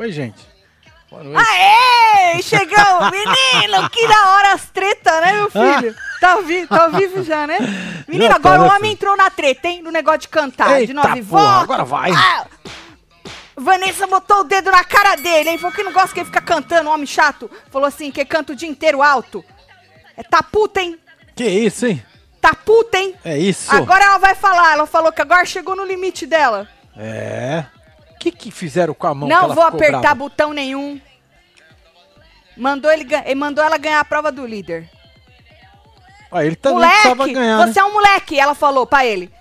Oi, gente. Boa noite. Aê! Chegou! Menino, que da hora as treta, né, meu filho? Tá, ao vi tá vivo já, né? Menino, tá, agora o homem entrou na treta, hein? No negócio de cantar. de Eita, nove porra, agora vai. Ah, Vanessa botou o dedo na cara dele, hein? Falou que não gosta que ele fica cantando, homem chato. Falou assim, que canta o dia inteiro alto. É tá puta, hein? Que isso, hein? Tá puta, hein? É isso. Agora ela vai falar. Ela falou que agora chegou no limite dela. É. O que que fizeram com a mão não vou apertar brava? botão nenhum. Mandou ele, ele mandou ela ganhar a prova do líder. Ah, ele também precisava moleque, ganhar, você né? é um moleque, ela falou pra ele.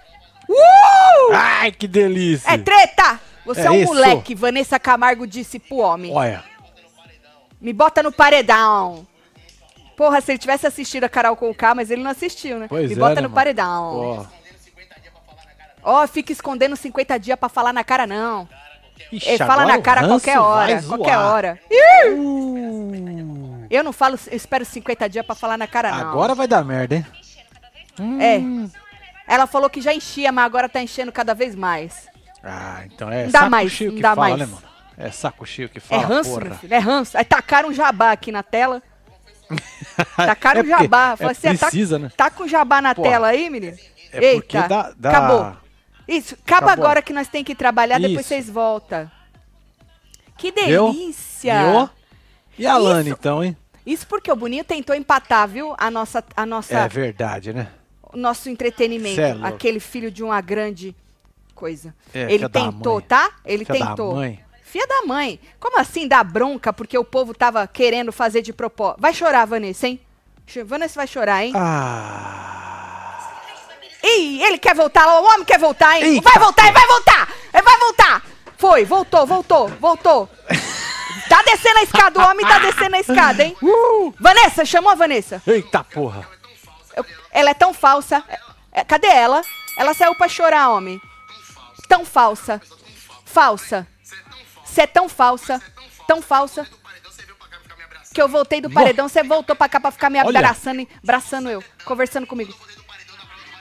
Uh! Ai, que delícia. É treta! Você é, É um isso. moleque, Vanessa Camargo disse pro homem. Olha. Me bota no paredão. Porra, se ele tivesse assistido a Carol com K, mas ele não assistiu, né? Pois Me é, bota né, no mano? paredão. Ó. Ó, fica escondendo 50 dias pra falar na cara, não. Ixi, fala na cara qualquer hora. Qualquer hora. Uh, Eu não falo, eu espero 50 dias pra falar na cara, não. agora vai dar merda, hein? É. Ela falou que já enchia, mas agora tá enchendo cada vez mais. Ah, então é dá saco mais, cheio que dá fala, mais. né, mano? É saco cheio que É fala, ranço, porra. filho, é ranço. Aí tacaram um jabá aqui na tela. Tacaram É um jabá. é Falei assim, tá- precisa, né? Tá com jabá na Porra. tela aí, menino? É porque dá- dá- acabou. Isso, acaba Acabou. agora que nós tem que trabalhar, depois Isso. vocês voltam. Que delícia! Viu? E a Lana, então, hein? Isso porque o Boninho tentou empatar, viu? A nossa, a nossa, É verdade, né? o nosso entretenimento. É aquele filho de uma grande coisa. É, Ele da tentou, tá? Ele Filha da tentou. mãe. Filha da mãe. Como assim dar bronca porque o povo tava querendo fazer de propósito? Vai chorar, Vanessa, hein? Vanessa vai chorar, hein? Ah. Ih, ele quer voltar, o homem quer voltar, hein? Eita, vai voltar, ele vai voltar! Ele vai voltar! Foi, voltou, voltou, voltou. tá descendo a escada, o homem tá descendo a escada, hein? Uh! Vanessa, chamou a Vanessa. Eita porra. Ela é tão falsa. É, é, cadê ela? Ela saiu pra chorar, homem. Tão falsa. Falsa. Você é tão falsa. Tão falsa. Que eu voltei do paredão, você voltou pra cá pra ficar me abraçando, abraçando eu, conversando comigo.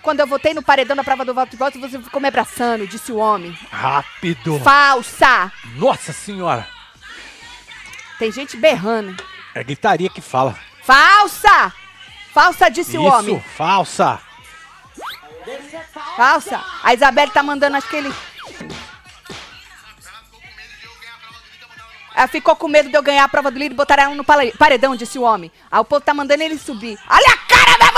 Quando eu voltei no paredão na prova do voto de volta, você ficou me abraçando, disse o homem. Rápido. Falsa! Nossa senhora. Tem gente berrando. É gritaria que fala. Falsa! Falsa, disse o homem. Isso, falsa. Falsa. A Isabelle tá mandando, acho que ele. Ela ficou com medo de eu ganhar a prova do líder e botar ela no pare- paredão, disse o homem. Aí o povo tá mandando ele subir. Olha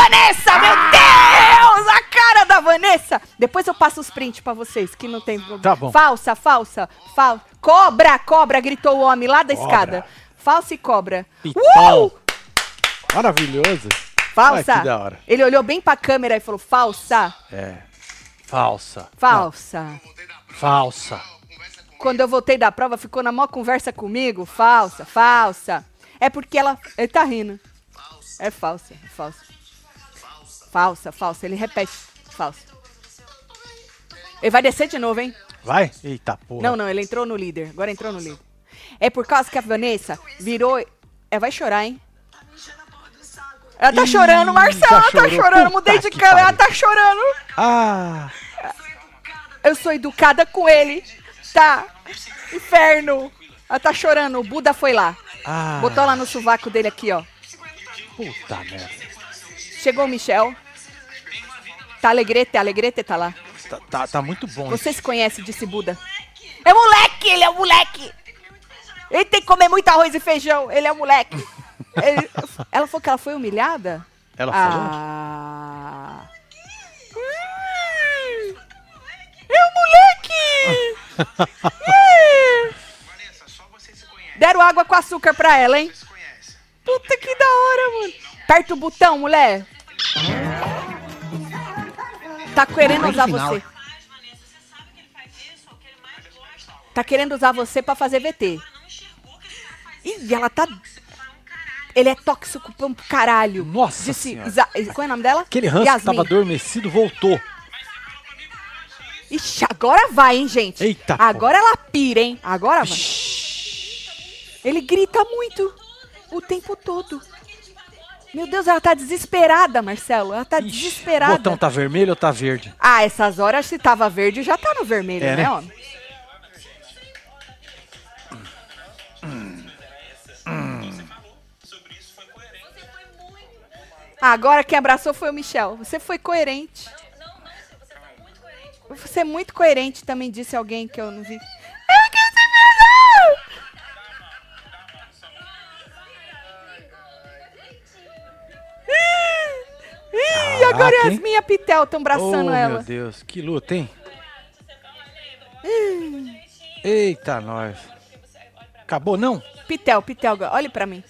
Vanessa, meu Deus! A cara da Vanessa! Depois eu passo os prints pra vocês, que não tem problema. Tá bom. Falsa, falsa, falsa. Cobra, cobra, gritou o homem lá da Cobra. escada. Falsa e cobra. Pitão. Uh! Maravilhoso. Falsa. Ai, que da hora. Ele olhou bem pra câmera e falou, falsa, É. Falsa. falsa. Não, falsa. Quando eu voltei da prova, ficou na maior conversa comigo. Falsa, falsa. É porque ela. Ele tá rindo. É falsa, é falsa. Falsa, falsa. Ele repete. Falsa. Ele vai descer de novo, hein? Vai? Eita porra. Não, não, ele entrou no líder. Agora entrou no líder. É por causa que a Vanessa virou. É, vai chorar, hein? Ela tá Ih, chorando, Marcelo. Ela tá chorando. Mudei de câmera. Ela tá chorando. Ah. Eu sou educada com ele. Tá. Inferno. Ela tá chorando. O Buda foi lá. Ah. Botou lá no sovaco dele aqui, ó. Puta merda. Chegou o Michel. Tá alegrete, alegrete tá lá. Tá, tá, tá muito bom. Você se conhece, disse Buda. É moleque, ele é um moleque. Ele tem que comer muito arroz e feijão. Ele é um moleque. Ele- ela falou que ela foi humilhada? Ela falou? Ah. Hum, É um moleque! Hum. Deram água com açúcar pra ela, hein? Puta que da hora, mano. Aperta o botão, mulher. Tá querendo usar você. Tá querendo usar você pra fazer VT. Ih, ela tá. Ele é tóxico pra um caralho. Nossa Disse, Senhora. Isa... Qual é o nome dela? Aquele ranço que Yasmin. tava adormecido voltou. Ixi, agora vai, hein, gente? Eita, Agora ela pira, hein? Agora vai. Ele grita muito. O tempo todo. Meu Deus, ela tá desesperada, Marcelo. Ela tá Ixi, desesperada. O botão tá vermelho ou tá verde? Ah, essas horas se tava verde já tá no vermelho, é, né, homem? Hum. Hum. Agora quem abraçou foi o Michel. Você foi coerente. Não, não, você, tá coerente você é muito coerente, também disse alguém que eu não vi. Eu Ih, agora Caraca, hein? Yasmin e a Pitel estão abraçando oh, ela. meu Deus, que luta, hein? Eita, nós. Acabou, não? Pitel, Pitel, olhe pra mim.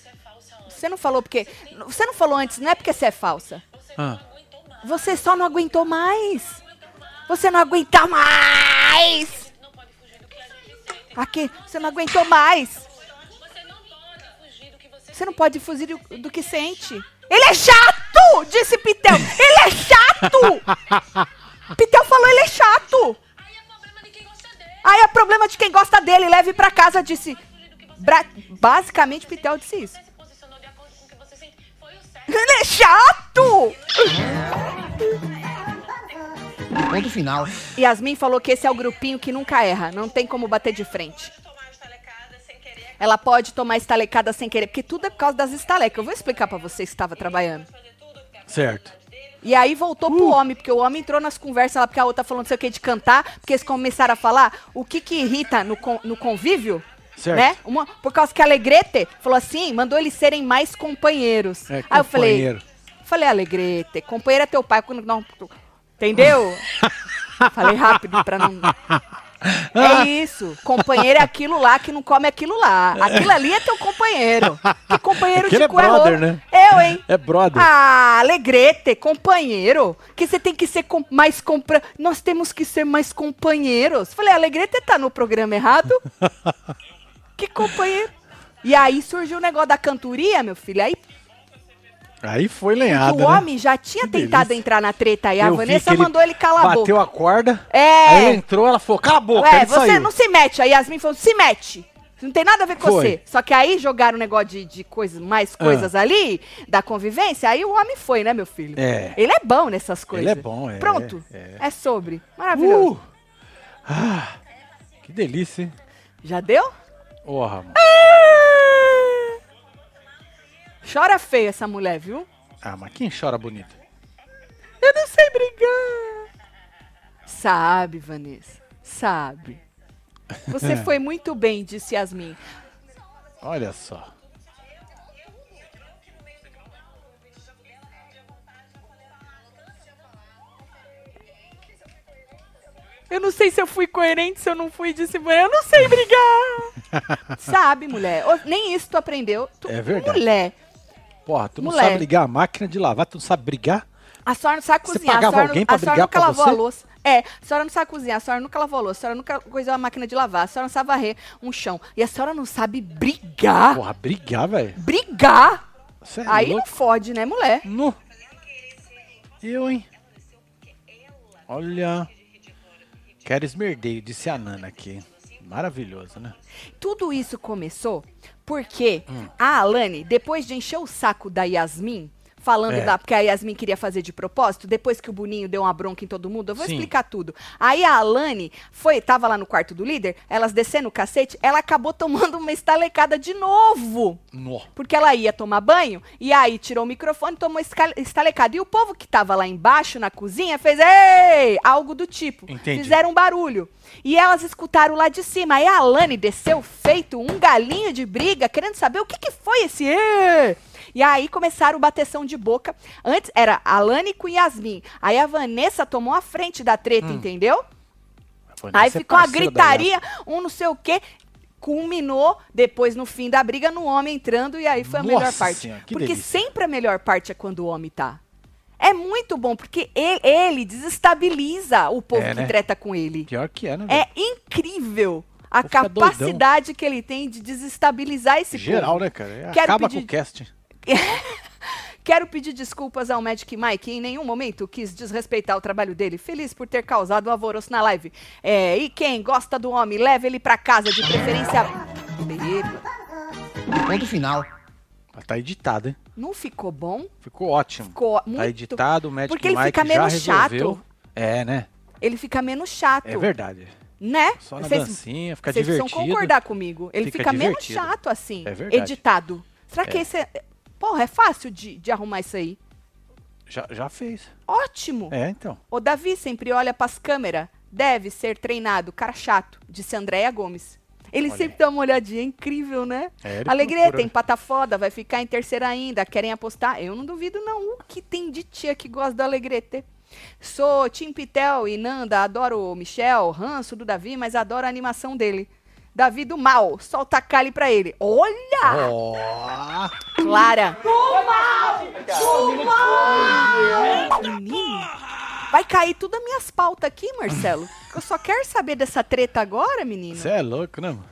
Você não falou porque. Você não falou antes, não é porque você é falsa. Ah, Você só não aguentou mais. Você não aguenta mais. Aqui, você não aguentou mais. Você não pode fugir do que sente. Ele é chato! Disse Pitel. Ele é chato! Pitel falou, ele é chato. Aí é problema de quem gosta dele. Aí é problema de quem gosta dele. Leve pra casa, disse. Bra- Basicamente, Pitel disse isso. Você. Ele é chato! Ponto final. Yasmin falou que esse é o grupinho que nunca erra. Não tem como bater de frente. Ela pode tomar estalecada sem querer, porque tudo é por causa das estalecas. Eu vou explicar pra vocês que estava trabalhando. Certo. E aí voltou pro homem, porque o homem entrou nas conversas lá, porque a outra falou não sei o que de cantar, porque eles começaram a falar o que que irrita no, con- no convívio, Certo. né? Uma, por causa que a Alegrete falou assim, mandou eles serem mais companheiros. É, aí eu falei, companheiro. falei, Alegrete, companheiro é teu pai, quando não, entendeu? falei rápido pra não... É isso, companheiro é aquilo lá que não come aquilo lá. Aquilo ali é teu companheiro. Que companheiro Aquele de é é brother, né? Eu, hein? É brother. Ah, Alegrete, companheiro. Que você tem que ser com- mais compra. Nós temos que ser mais companheiros. Falei, Alegrete tá no programa errado? que companheiro? E aí surgiu o negócio da cantoria, meu filho. Aí Aí foi lenhada, o né? homem já tinha Que tentado delícia. entrar na treta aí. A Eu Vanessa ele mandou ele calar a Bateu boca. a corda. É. Aí ele entrou, ela falou, cala a boca, ele você saiu. não se mete. Aí Yasmin falou, se mete. Não tem nada a ver com Foi. você. Só que aí jogaram um negócio de, de coisas, mais coisas ali, da convivência, aí o homem foi, né, meu filho? É. Ele é bom nessas coisas. Ele é bom, é, Pronto. é. É, sobre. Maravilhoso. Uh! Ah, que delícia, hein? Já deu? Porra, mano. Chora feio essa mulher, viu? Ah, mas quem chora bonito? Eu não sei brigar. Sabe, Vanessa. Sabe. Você foi muito bem, disse Yasmin. Olha só. Eu não sei se eu fui coerente, se eu não fui, disse mulher. Eu não sei brigar. Sabe, mulher. Nem isso tu aprendeu. Tu, É verdade. Mulher. Porra, tu não Moleque. sabe ligar a máquina de lavar, tu não sabe brigar? A senhora não sabe Você cozinhar. pagava a senhora, alguém não- pra a senhora brigar nunca pra lavou você? a louça. É, a senhora não sabe cozinhar, a senhora nunca lavou a louça, a senhora nunca coisou a máquina de lavar, a senhora não sabe varrer um chão. E a senhora não sabe brigar. Porra, brigar, velho. Brigar? Você é Aí não louco? fode, né, mulher? No. Eu, hein? Olha. Quero esmerdeio, disse a Nana aqui. Maravilhoso, né? Tudo isso começou porque Hum. a Alane, depois de encher o saco da Yasmin, falando É. da. Porque a Yasmin queria fazer de propósito, depois que o Boninho deu uma bronca em todo mundo, eu vou Sim. explicar tudo. Aí a Alane foi, tava lá no quarto do líder, elas descendo o cacete, ela acabou tomando uma estalecada de novo. No. Porque ela ia tomar banho e aí tirou o microfone e tomou estalecada. E o povo que tava lá embaixo na cozinha fez ei! Algo do tipo. Entendi. Fizeram um barulho. E elas escutaram lá de cima. Aí a Alane desceu feito um galinho de briga, querendo saber o que, que foi esse ê! E aí começaram o bateção de boca. Antes era a Alane com Yasmin. Aí a Vanessa tomou a frente da treta, Hum. entendeu? Aí é ficou da gritaria, um não sei o quê. Culminou depois no fim da briga no homem entrando e aí foi a melhor Nossa parte. Senhora, que porque delícia. sempre a melhor parte é quando o homem tá. É muito bom, porque ele, ele desestabiliza o povo É, que né? treta com ele. Pior que é, né? É incrível a capacidade que ele tem de desestabilizar esse Geral, povo. né, cara? É, Quero Acaba pedir- com o cast. Quero pedir desculpas ao Magic Mike, que em nenhum momento quis desrespeitar o trabalho dele. Feliz por ter causado um alvoroço na live. É, e quem gosta do homem, leve ele pra casa, de preferência. Ponto final. Tá editado, hein? Não ficou bom? Ficou ótimo. Ficou muito. Tá editado, o Magic Porque ele Mike fica já menos resolveu. chato. É, né? Ele fica menos chato. É verdade. Né? Só na Vocês- dancinha, fica Vocês divertido. precisam concordar comigo. Ele Fica fica, menos chato assim. É verdade. Editado. Será que É. esse é. Porra, é fácil de, de arrumar isso aí. Já, já fez. Ótimo! É, então. O Davi sempre olha pras câmeras. Deve ser treinado, cara chato, disse Andréia Gomes. Ele Olha sempre dá uma olhadinha, é incrível, né? É, ele Alegreta, procura. empata foda, vai ficar em terceira ainda. Querem apostar? Eu não duvido, não. O que tem de tia que gosta do Alegrete? Sou Tim Pitel e Nanda, adoro o Michel, ranço do Davi, mas adoro a animação dele. Davi do mal, solta a Kali pra ele. Olha! Ó! Clara. Menino, vai cair tudo as minhas pautas aqui, Marcelo. Eu só quero saber dessa treta agora, menino. Você é louco, né, mano?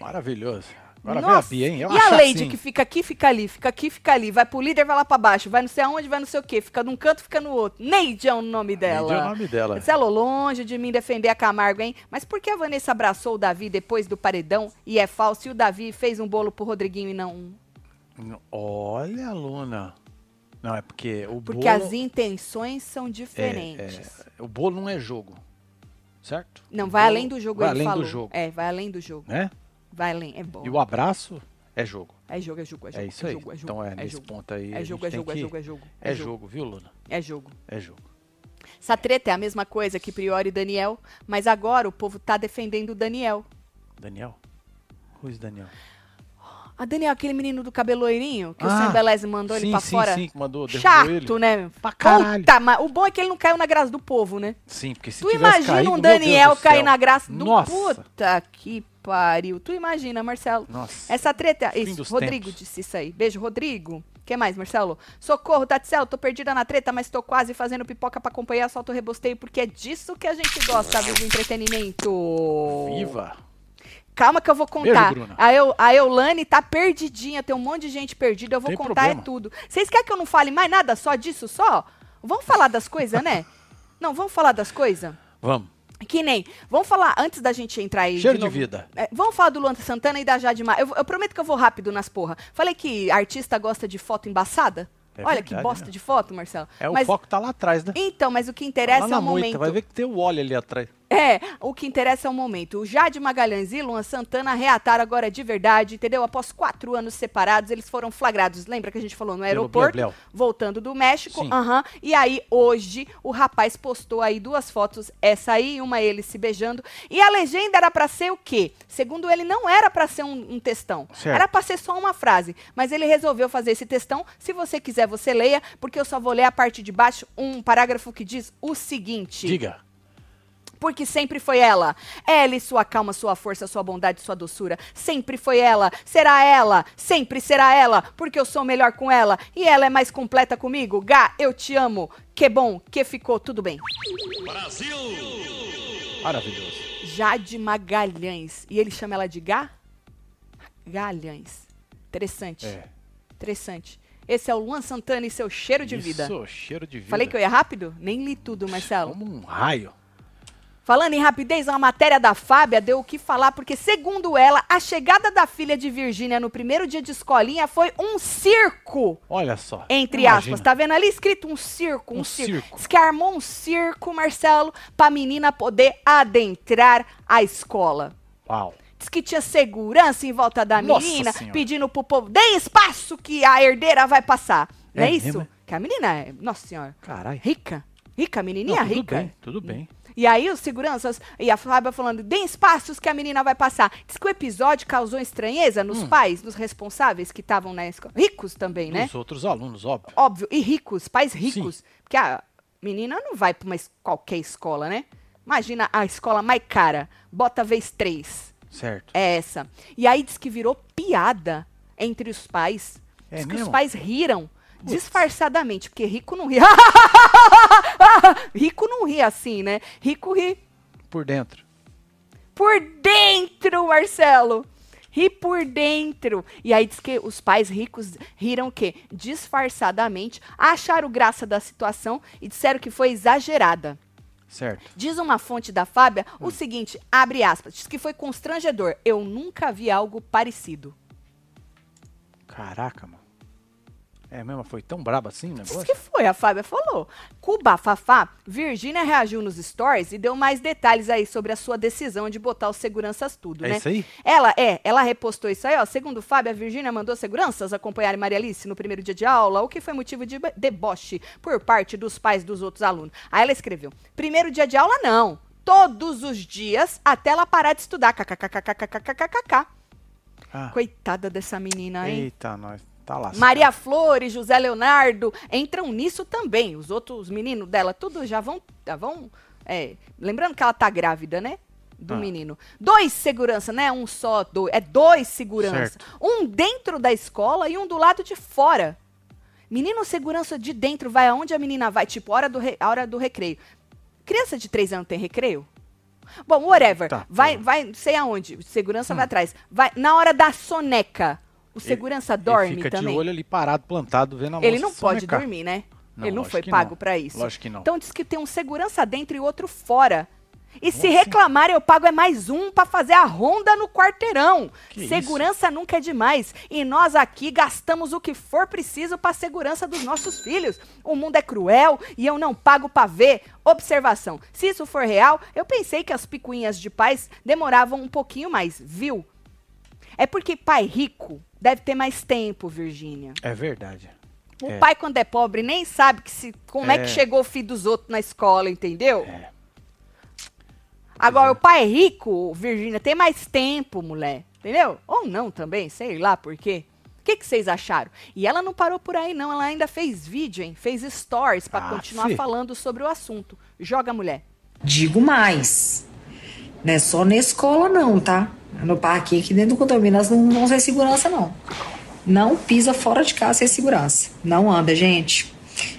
Maravilhoso. Agora Nossa, Bia, hein? Eu e a Lady assim. que fica aqui, fica ali, fica aqui, fica ali, vai pro líder, vai lá pra baixo, vai não sei aonde, vai não sei o quê, fica num canto, fica no outro. Neide é o nome dela. Neide é o nome dela. Marcelo, longe de mim defender a Camargo, hein? Mas por que a Vanessa abraçou o Davi depois do paredão e é falso e o Davi fez um bolo pro Rodriguinho e não um? Olha, Luna. Não, é porque o Porque bolo... as intenções são é, diferentes. é, o bolo não é jogo. Certo? Não, vai bolo além do jogo, Vai ele além falou. do jogo, É, vai além do jogo. né? Vai além, é bom. E o abraço é jogo. É jogo, é jogo, é jogo. É isso aí. jogo, é jogo, então é, é nesse jogo. ponto aí. É jogo, é jogo, é que- jogo, é jogo. É jogo, viu, Luna? É jogo. É jogo. Essa treta é a mesma coisa que Priori e Daniel, mas agora o povo tá defendendo o Daniel. Daniel? Who's Daniel? A Daniel, aquele menino do cabelo loirinho, que o Ah, Sam Beleze mandou ele sim, pra sim, fora. sim, que mandou, Chato, ele. né? Pra caralho. Puta, mas o bom é que ele não caiu na graça do povo, né? Sim, porque se tu imagina caído, um Daniel cair na graça do Nossa. puta que pariu. Tu imagina, Marcelo? Nossa. Essa treta. Isso, Rodrigo tempos. disse isso aí. Beijo, Rodrigo. O que mais, Marcelo? Socorro, Tatsel, tô perdida na treta, mas tô quase fazendo pipoca pra acompanhar, solto o rebosteio, porque é disso que a gente gosta, viu, do entretenimento. Viva! Calma que eu vou contar. Bruna. a, Eu, a Eulane tá perdidinha, tem um monte de gente perdida, eu vou Tem contar é problema. tudo. Vocês querem que eu não fale mais nada só disso só? Vamos falar das coisas, né? Não, vamos falar das coisas? Vamos. Que nem. Vamos falar, antes da gente entrar aí. Cheiro de novo- vida. É, vamos falar do Luan Santana e da Jade Mar. Eu, eu prometo que eu vou rápido nas porra. Falei que artista gosta de foto embaçada? É Olha que verdade, bosta né? de foto, Marcelo. É, Mas- o foco tá lá atrás, né? Então, mas o que interessa lá é o moita, momento. vai ver que tem o óleo ali atrás. É, o que interessa é o momento. O Jade Magalhães e Luan Santana reataram agora de verdade, entendeu? Após quatro anos separados, eles foram flagrados. Lembra que a gente falou no aeroporto? Voltando do México. Aham. E aí, hoje, o rapaz postou aí duas fotos, essa aí e uma ele se beijando. E a legenda era pra ser o quê? Segundo ele, não era pra ser um, um textão. Certo. Era pra ser só uma frase. Mas ele resolveu fazer esse textão. Se você quiser, você leia, porque eu só vou ler a parte de baixo, um parágrafo que diz o seguinte Diga. Porque sempre foi ela. Ela e sua calma, sua força, sua bondade, sua doçura. Sempre foi ela. Será ela. Sempre será ela. Porque eu sou melhor com ela. E ela é mais completa comigo. Gá, eu te amo. Que bom que ficou tudo bem. Maravilhoso. Jade Magalhães. E ele chama ela de Gá? Galhães. Interessante. É. Interessante. Esse é o Luan Santana e seu cheiro de vida. Isso, cheiro de vida. Falei que eu ia rápido? Nem li tudo, Marcelo. Como um raio. Falando em rapidez, uma matéria da Fábia deu o que falar, porque, segundo ela, a chegada da filha de Virgínia no primeiro dia de escolinha foi um circo. Olha só. Entre Imagina. aspas, tá vendo ali escrito um circo, um, Um circo. circo. Diz que armou um circo, Marcelo, pra menina poder adentrar a escola. Uau. Diz que tinha segurança em volta da Nossa menina, Senhora. pedindo pro povo, dê espaço que a herdeira vai passar. Não é, É isso? mesmo, é? Que a menina é, nossa senhora, Caralho. rica. Rica, menininha Não, tudo rica. bem, tudo bem. E aí os seguranças e a Fábia falando, deem espaços que a menina vai passar. Diz que o episódio causou estranheza nos Hum. pais, nos responsáveis que estavam na escola. Ricos também, né? Os outros alunos, óbvio. Óbvio. E ricos, pais ricos. Porque a menina não vai es- qualquer escola, né? Imagina a escola mais cara. Bota vez três. Certo. É essa. E aí diz que virou piada entre os pais. É diz que os mesmo? pais riram. Putz. Disfarçadamente, porque rico não ri. rico não ri assim, né? Rico ri Por dentro. por dentro, Marcelo. Ri por dentro. E aí diz que os pais ricos riram o quê? Disfarçadamente, acharam graça da situação e disseram que foi exagerada. Certo. Diz uma fonte da Fábia Hum. o seguinte, abre aspas, diz que foi constrangedor. Eu nunca vi algo parecido. Caraca, mano. É mesmo? Foi tão braba assim o Diz negócio? que foi, a Fábia falou. Cuba Fafá, Virgínia reagiu nos stories e deu mais detalhes aí sobre a sua decisão de botar os seguranças tudo, É né? isso aí? Ela é, ela repostou isso aí, ó. Segundo Fábio, a Virgínia mandou seguranças acompanharem Maria Alice no primeiro dia de aula, o que foi motivo de deboche por parte dos pais dos outros alunos. Aí ela escreveu: primeiro dia de aula, não. Todos os dias até ela parar de estudar. KKKKKKKKKK. Ah, Coitada dessa menina, hein? eita, nós. Tá lá. Maria Flor e José Leonardo entram nisso também. Os outros meninos dela, tudo já vão. Já vão é, lembrando que ela tá grávida, né? Do Ah. menino. Dois segurança, né? Um só, dois. É dois segurança. Certo. Um dentro da escola e um do lado de fora. Menino segurança de dentro vai aonde a menina vai, tipo, hora do, re- hora do recreio. Criança de três anos tem recreio? Bom, whatever. Tá, vai, tá. vai, sei aonde. Segurança vai atrás. Vai, na hora da soneca. O segurança dorme Ele fica também. de olho ali parado, plantado, vendo a Ele não pode dormir, né? Não, ele não foi pago pra isso. Lógico que não. Então diz que tem um segurança dentro e outro fora. E se Nossa. reclamar, eu pago é mais um pra fazer a ronda no quarteirão. Que segurança nunca é demais. E nós aqui gastamos o que for preciso pra segurança dos nossos filhos. O mundo é cruel e eu não pago pra ver. Observação: se isso for real, eu pensei que as picuinhas de pais demoravam um pouquinho mais, viu? É porque pai rico deve ter mais tempo, Virgínia. É verdade. O É. pai, quando é pobre, nem sabe que se, como é. É. que chegou o filho dos outros na escola, entendeu? É. Agora, o pai rico, Virgínia, tem mais tempo, mulher. Entendeu? Ou não também, sei lá por quê. O que, que vocês acharam? E ela não parou por aí, não. Ela ainda fez vídeo, hein? Fez stories pra Ah, continuar fi. falando sobre o assunto. Joga, mulher. Digo mais. Não é só na escola, não, tá? No parque aqui dentro do condomínio, nós não vamos sem segurança, não. Não pisa fora de casa sem segurança. Não anda, gente.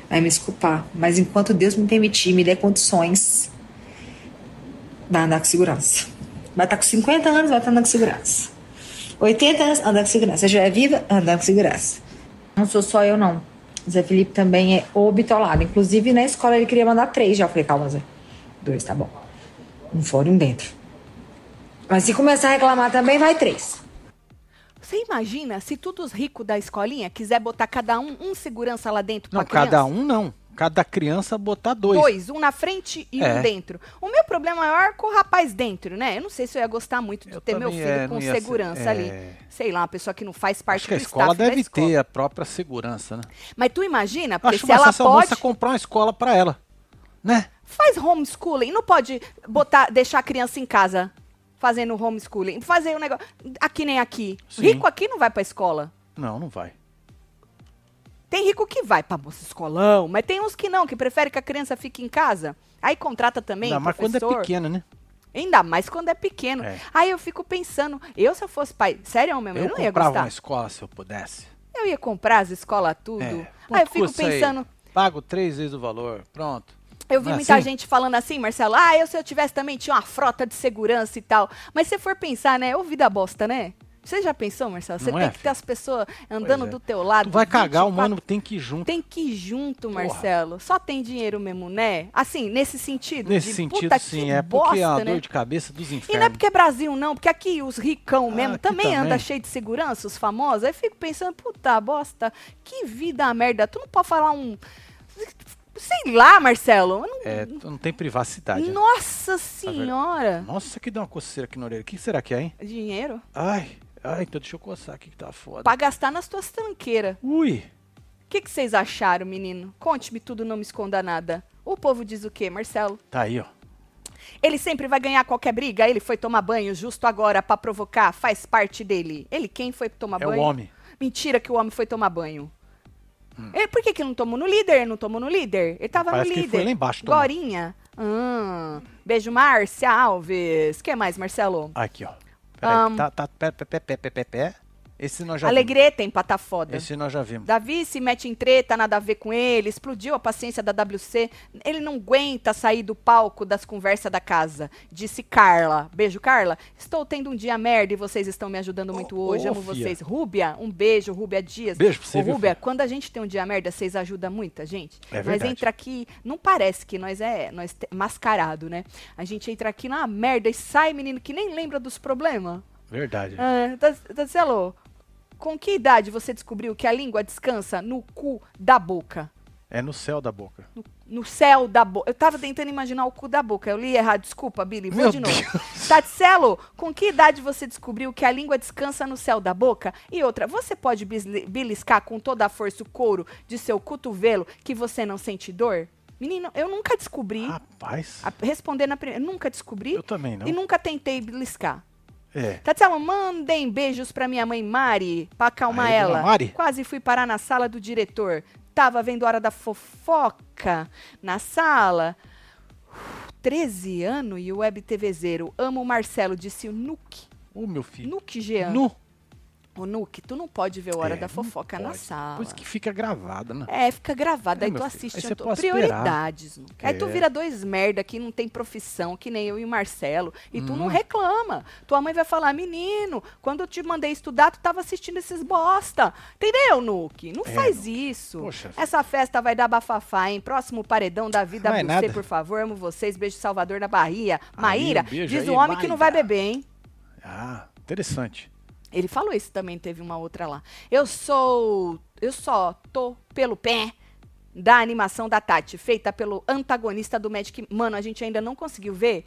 Vai me desculpar. Mas enquanto Deus me permitir, me dê condições, vai andar com segurança. Vai estar com 50 anos, vai estar andando com segurança. 80 anos, andando com segurança. Se já é viva, andando com segurança. Não sou só eu, não. Zé Felipe também é o bitolado. Inclusive, na escola ele queria mandar três já. Falei, calma, Zé. Dois, tá bom. Um fora e um dentro. Mas se começar a reclamar também, vai três. Você imagina se todos os ricos da escolinha quiser botar cada um um segurança lá dentro Não, cada um não. Cada criança botar dois. Dois, um na frente e É. um dentro. O meu problema maior é com o rapaz dentro, né? Eu não sei se eu ia gostar muito de Eu ter meu filho é, com ia ser- segurança é. ali. Sei lá, uma pessoa que não faz parte Acho que a do escola staff da deve escola. ter a própria segurança, né? Mas tu imagina, porque Acho se ela pode, moça comprar uma escola pra ela, né? Faz homeschooling, não pode botar, deixar a criança em casa fazendo homeschooling, fazer um negócio aqui nem aqui. Sim. Rico aqui não vai pra escola. Não, não vai. Tem rico que vai pra moça escolão, mas tem uns que não, que prefere que a criança fique em casa. Aí contrata também Ainda mais quando é pequena, né? Ainda mais quando é pequeno. É. Aí eu fico pensando, eu se eu fosse pai, sério mesmo, eu, Eu não ia comprava gostar. uma escola se eu pudesse. Eu ia comprar as escolas tudo. É. Aí eu fico custa aí? pensando, Pago três vezes o valor. Pronto. Eu vi é muita assim? gente falando assim, Marcelo, ah, eu se eu tivesse também tinha uma frota de segurança e tal. Mas se for pensar, né, ô vida bosta, né? Você já pensou, Marcelo? Você Não tem é, que ter as pessoas andando é. do teu lado. Tu vai cagar, o 24 mano tem que ir junto. Tem que ir junto, Porra. Marcelo. Só tem dinheiro mesmo, né? Assim, nesse sentido. Nesse de, sentido, sim. É porque é uma bosta, né? dor de cabeça dos E infernos. não é porque é Brasil, não, porque aqui os ricão Ah, mesmo aqui também, anda também. cheio de segurança, os famosos. Aí fico pensando, puta bosta, que vida merda. Tu não pode falar um. Sei lá, Marcelo. não- É, não tem privacidade. né? Nossa senhora. Nossa, que deu uma coceira aqui na orelha. O que será que é, hein? Dinheiro? Ai, ai, então deixa eu coçar aqui que tá foda. Pra gastar nas tuas tranqueiras. Ui, O que, que vocês acharam, menino? Conte-me tudo, não me esconda nada. O povo diz o quê, Marcelo? tá aí, ó. Ele sempre vai ganhar qualquer briga. Ele foi tomar banho justo agora pra provocar. Faz parte dele. Ele quem foi tomar É banho? o homem. Mentira que o homem foi tomar banho. Ele, por que, que não tomou no líder? Ele não tomou no líder? Ele tava Parece no que líder. foi lá embaixo tomar. Glorinha. Ah, beijo, Márcia Alves. que mais, Marcelo? Aqui, ó. Peraí, Ahn. tá, tá, pé, pé, pé, pé, pé. Esse nós já Alegreta empata foda. vimos. Esse nós já vimos. Davi se mete em treta, nada a ver com ele, explodiu a paciência da WC. Ele não aguenta sair do palco das conversas da casa. Disse Carla. Beijo, Carla. Estou tendo um dia merda e vocês estão me ajudando muito Ô, hoje. ô, Amo fia. vocês. Rúbia, um beijo, Rúbia Dias. Beijo pra você, Ô, Rúbia, quando a gente tem um dia merda, vocês ajudam muita gente. É verdade. entra aqui, não parece que nós é nós mascarado, né? A gente entra aqui na merda e sai, menino, que nem lembra dos problemas. Verdade. Ah, Tancelo, com que idade você descobriu que a língua descansa no cu da boca? É no céu da boca. No, no céu da boca. Eu tava tentando imaginar o cu da boca. Eu li errado. Desculpa, Billy. Vou Meu de novo. Deus. Tatselo, com que idade você descobriu que a língua descansa no céu da boca? E outra, você pode beliscar com toda a força o couro de seu cotovelo que você não sente dor? Menino, eu nunca descobri. Rapaz, A- responder na primeira. Nunca descobri. eu também não. E nunca tentei beliscar. É. Tatselo, mandem beijos pra minha mãe Mari, pra acalmar Aí, ela. Mari. Quase fui parar na sala do diretor. Tava vendo Hora da Fofoca na sala. Uf, 13 anos e o web TVzeiro. Amo o Marcelo, disse o Nuke. Ô, meu filho. Nuke Jean. Nu. O Nuke, tu não pode ver Hora É, da Fofoca na sala. Por isso que fica gravado, né? É, fica gravado, É, aí tu assiste. aí esperar. Prioridades, Nuke. Aí tu É. vira dois merda que não tem profissão, que nem eu e o Marcelo. E tu não Hum. reclama. Tua mãe vai falar, menino, quando eu te mandei estudar, tu tava assistindo esses bosta. Entendeu, Nuke? Não É, faz isso. Poxa. Essa festa vai dar bafafá, hein? Próximo paredão da vida Vai você, nada. por favor. Amo vocês. Beijo Salvador na Bahia. Aí, Maíra, um beijo diz aí, o homem que não vai Maíra. beber, hein? Ah, interessante. Ele falou isso também, teve uma outra lá. Eu sou. Eu só tô pelo pé da animação da Tati, feita pelo antagonista do Magic. Mano, a gente ainda não conseguiu ver.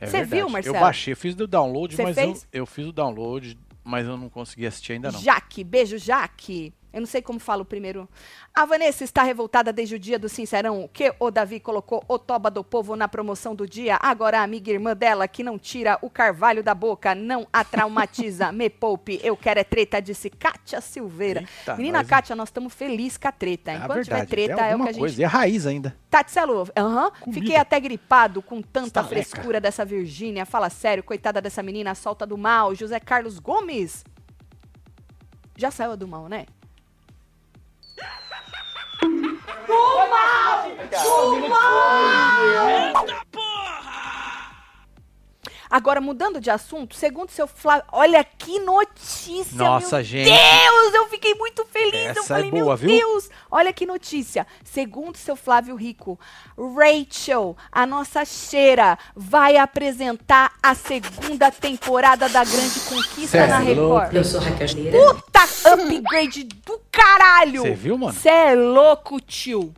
É Você verdade. viu, Marcelo? Eu baixei, eu fiz do download, Você mas eu, eu fiz o download, mas eu não consegui assistir ainda não. Jaque, beijo, Jaque. Eu não sei como fala o primeiro. A Vanessa está revoltada desde o dia do Sincerão, que o Davi colocou o Toba do Povo na promoção do dia. Agora a amiga irmã dela, que não tira o carvalho da boca, não a traumatiza. Me poupe, eu quero é treta, disse Kátia Silveira. Eita, Menina nós? Kátia, nós estamos felizes com a treta. É Enquanto tiver verdade, treta, tem é o que a gente coisa. E a raiz ainda. Tati Celu, aham. Comida. Fiquei até gripado com tanta Estaleca. frescura dessa Virgínia. Fala sério, coitada dessa menina, solta do mal. José Carlos Gomes. Já saiu a do mal, né? Agora, mudando de assunto, segundo seu Flávio. Olha que notícia! Nossa, meu gente. Deus, eu fiquei muito feliz. eu Essa é falei, boa, meu viu? Deus, olha que notícia. Segundo seu Flávio Rico, Rachel, a nossa cheira, vai apresentar a segunda temporada da Grande Conquista Cê na é Record. louco. Eu sou Raquel. Puta upgrade do caralho! Você viu, mano? Você é louco, tio.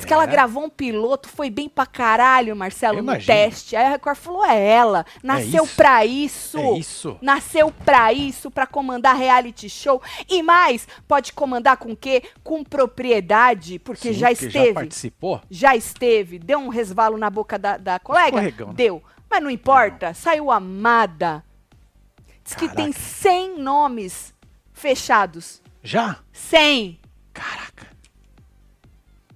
Diz que ela É. gravou um piloto, foi bem pra caralho, Marcelo, no teste. Aí a Record falou, é ela. Nasceu isso. pra isso. É isso. Nasceu pra isso, pra comandar reality show. E mais, pode comandar com o quê? Com propriedade, porque Sim, já esteve. Já participou? Já esteve, deu um resvalo na boca da, da colega? Né? Deu. Mas não importa, saiu amada. Diz que tem Caraca. 100 nomes fechados. Já? 100. Caraca.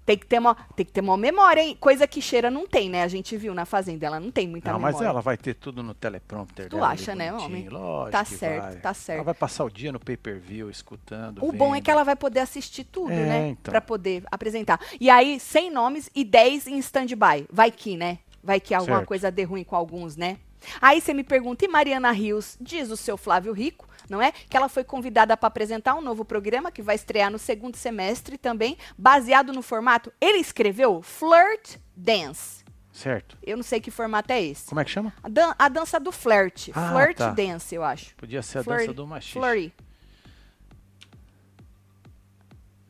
Tem que ter uma, tem que ter uma memória, hein? Coisa que cheira não tem, né? A gente viu na fazenda, ela não tem muita Não, memória. mas ela vai ter tudo no teleprompter Tu dela ali, acha, né, homem? Lógico Tá certo, vai. tá certo. Ela vai passar o dia no pay-per-view, escutando, O bom é vendo. que ela vai poder assistir tudo, É, né? então. Pra poder apresentar. E aí, 100 nomes e 10 em stand-by. Vai que, né? Vai que alguma Certo. coisa dê ruim com alguns, né? Aí você me pergunta, e Mariana Rios, diz o seu Flávio Rico, não é? Que ela foi convidada para apresentar um novo programa que vai estrear no segundo semestre também, baseado no formato. Ele escreveu Flirt Dance. Certo. Eu não sei que formato é esse. Como é que chama? A, dan- a dança do flirt. Ah, flirt tá. dance, eu acho. Podia ser a Flirty. dança do machista. Flurry.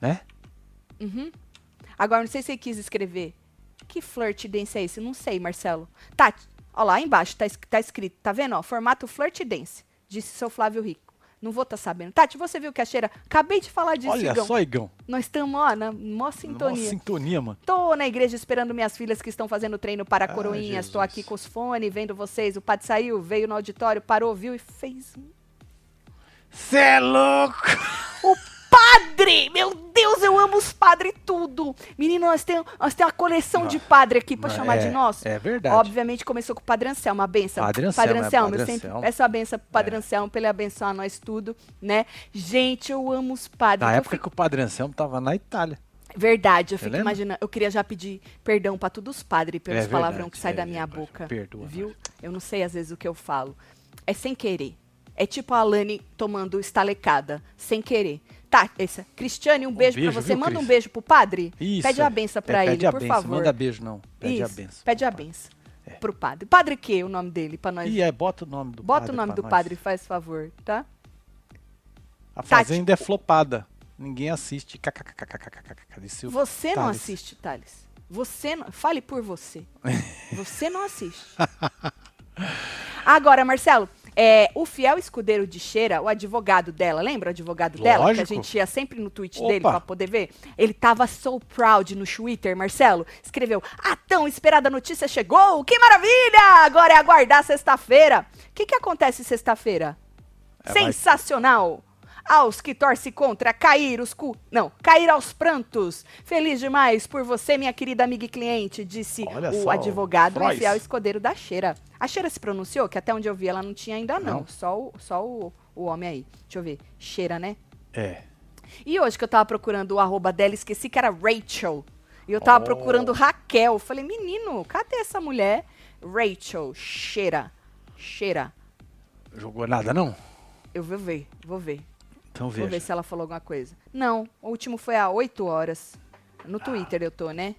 Né? Agora, não sei se você quis escrever. Que flirt dance é esse? Não sei, Marcelo. Tá, ó lá embaixo, tá, tá escrito, tá vendo? Ó, formato flirt dance, disse seu Flávio Rico. Não vou estar sabendo. Tati, você viu que a cheira. Acabei de falar disso, Olha Igão. só, Igão. Nós estamos, ó, na mó sintonia. Nossa, sintonia, mano. Tô na igreja esperando minhas filhas que estão fazendo treino para coroinhas. Tô Jesus. aqui com os fones, vendo vocês. O padre saiu, veio no auditório, parou, viu e fez um Cê é louco! O padre! Meu Deus, eu amo os padres tudo! Menino, nós temos, nós temos uma coleção de padre aqui pra Mas chamar de é- nosso. é verdade. Obviamente começou com o Padre Anselmo, a benção. Padre Anselmo, é, Anselmo, Padre eu sempre Anselmo. peço a benção pro Padre É. Anselmo pra ele abençoar nós tudo, né? Gente, eu amo os padres. Na época que o Padre Anselmo tava na Itália. Verdade, eu Você fico lembra? imaginando. Eu queria já pedir perdão pra todos os padres pelos É verdade, palavrão que sai é da minha verdade. boca. Perdoa Viu? nós. Eu não sei às vezes o que eu falo. É sem querer. É tipo a Alane tomando estalecada, sem querer. Tá, essa. Cristiane, um beijo, beijo, pra você. viu, Manda um Cris? beijo pro padre. Isso. Pede a benção pra É, ele, pede a por benção, favor. Manda beijo, não. Pede a Isso, benção. Pede a benção. Pro padre. Padre que o nome dele, pra nós. E é, bota o nome do Bota padre o nome do nós. padre, faz favor, tá? A Tati, Fazenda é flopada. Ninguém assiste. Você não Thales. assiste, Thales. Você não. Fale por você. Você não assiste. Agora, Marcelo, é, o fiel escudeiro de Cheira, o advogado dela, lembra o advogado dela? Que a Lógico. gente ia sempre no tweet Opa. dele pra poder ver? Ele tava so proud no Twitter, Marcelo. Escreveu: A tão esperada notícia chegou! Que maravilha! Agora é aguardar sexta-feira. O que, que acontece sexta-feira? É, Sensacional! Aos que torce contra, cair os cu... Não, cair aos prantos. Feliz demais por você, minha querida amiga e cliente, disse Olha o só, advogado e Frois. fiel escudeiro da Cheira. A Cheira se pronunciou, que até onde eu vi ela não tinha ainda não. Não? Só, o, só o, o homem aí. Deixa eu ver. Cheira, né? É. E hoje que eu tava procurando o arroba dela, esqueci que era Rachel. E eu tava Oh. procurando Raquel. Falei, menino, cadê essa mulher? Rachel, cheira. Cheira. Jogou nada, não? Eu vou ver, vou ver. Então Vou ver veja. se ela falou alguma coisa. Não, o último foi há 8 horas. No Twitter eu tô, né?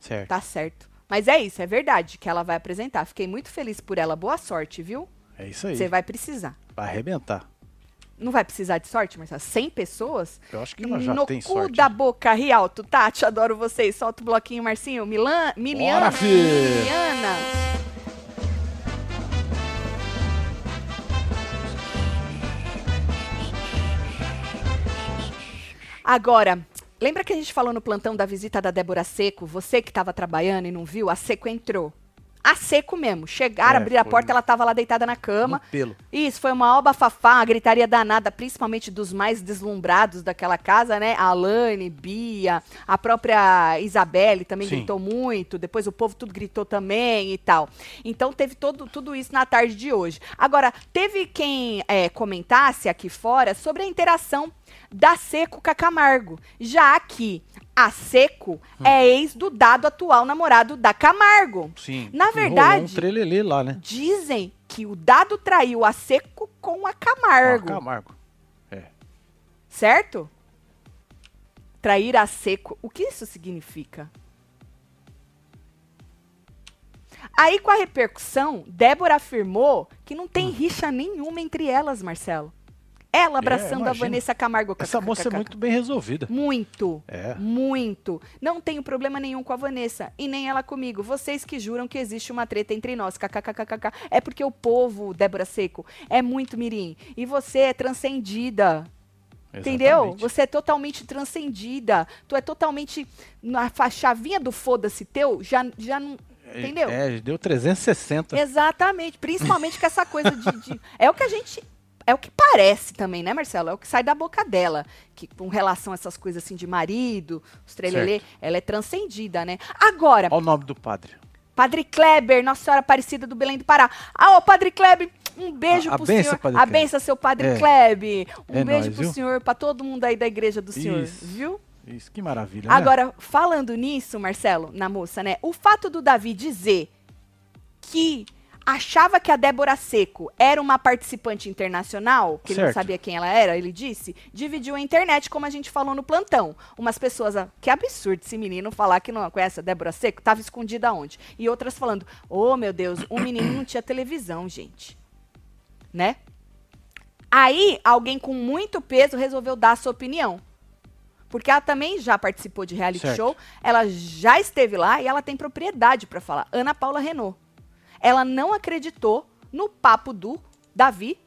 Certo. Tá certo. Mas é isso, é verdade que ela vai apresentar. Fiquei muito feliz por ela. Boa sorte, viu? É isso aí. Você vai precisar. Vai arrebentar. Não vai precisar de sorte, Marcela? 100 pessoas? Eu acho que ela já no tem cu sorte. da boca, Rialto. Tati, adoro vocês. Solta o bloquinho, Marcinho. Milan, Miliana. Bora. Miliana. Agora, lembra que a gente falou no plantão da visita da Débora Seco? Você que estava trabalhando e não viu, a Seco entrou. A Seco mesmo. Chegaram, É, abriram a porta, ela estava lá deitada na cama. No pelo. Isso, foi uma oba fafá, uma gritaria danada, principalmente dos mais deslumbrados daquela casa, né? A Alane, Bia, a própria Isabelle também Sim. gritou muito, depois o povo tudo gritou também e tal. Então teve todo, tudo isso na tarde de hoje. Agora, teve quem é, comentasse aqui fora sobre a interação da Seco com a Camargo, já que a Seco é ex do dado atual namorado da Camargo. Sim. Na verdade- Um trelelê lá, né? Dizem que o dado traiu a Seco com a Camargo. Ah, Camargo. É. Certo? Trair a seco. O que isso significa? Aí, com a repercussão, Débora afirmou que não tem rixa nenhuma entre elas, Marcelo. Ela abraçando a imagino. Vanessa Camargo. Essa moça é muito bem resolvida. Muito. É. Muito. Não tenho problema nenhum com a Vanessa e nem ela comigo. Vocês que juram que existe uma treta entre nós. KKKKK. É porque o povo, Débora Seco, é muito mirim. E você é transcendida. Entendeu? Exatamente. Você é totalmente transcendida. Tu é totalmente. Na chavinha do foda-se teu, já, já não. Entendeu? É, deu 360. Exatamente. Principalmente com essa coisa de, de- É o que a gente. É o que parece também, né, Marcelo? É o que sai da boca dela. Que com relação a essas coisas assim de marido, os trelelê, ela é transcendida, né? Agora, Olha o nome do padre. Padre Kleber, Nossa Senhora Aparecida do Belém do Pará. Ah, ô Padre Kleber, um beijo A- a pro benção, senhor. Padre a benção, seu Padre É. Kleber. Um É beijo nóis, pro viu? senhor, pra todo mundo aí da igreja do senhor, Isso. viu? Isso, que maravilha, né? Agora, falando nisso, Marcelo, na moça, né? O fato do Davi dizer que achava que a Débora Seco era uma participante internacional, que ele não Certo. sabia quem ela era, ele disse, dividiu a internet, como a gente falou no plantão. Umas pessoas, ah, que absurdo esse menino falar que não conhece a Débora Seco, tava escondida onde? E outras falando, oh meu Deus, o menino não tinha televisão, gente. Né? Aí, alguém com muito peso resolveu dar a sua opinião. Porque ela também já participou de reality Certo. show, ela já esteve lá e ela tem propriedade para falar. Ana Paula Renault. Ela não acreditou no papo do Davi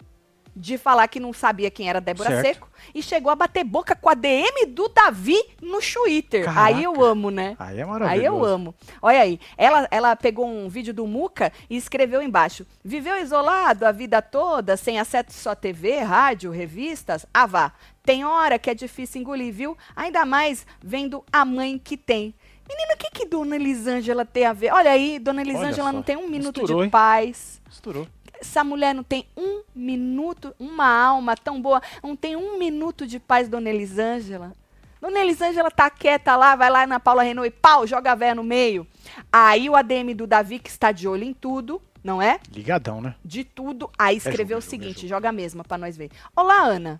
de falar que não sabia quem era Débora Certo. Seco e chegou a bater boca com a DM do Davi no Twitter. Caraca. Aí eu amo, né? Aí é Aí maravilhoso. eu amo. Olha aí, ela, ela pegou um vídeo do Muca e escreveu embaixo: Viveu isolado a vida toda, sem acesso à TV, rádio, revistas? Ah, vá. Tem hora que é difícil engolir, viu? Ainda mais vendo a mãe que tem. Menina, o que, que Dona Elisângela tem a ver? Olha aí, Dona Elisângela não tem um minuto Misturou, de hein? paz. Estourou. Essa mulher não tem um minuto, uma alma tão boa, não tem um minuto de paz, Dona Elisângela. Dona Elisângela tá quieta lá, vai lá na Paula Renault e pau, joga a véia no meio. Aí o ADM do Davi, que está de olho em tudo, não é? Ligadão, né? De tudo, aí escreveu jogo, o é jogo, é seguinte, jogo. joga a mesma pra nós ver. Olá, Ana.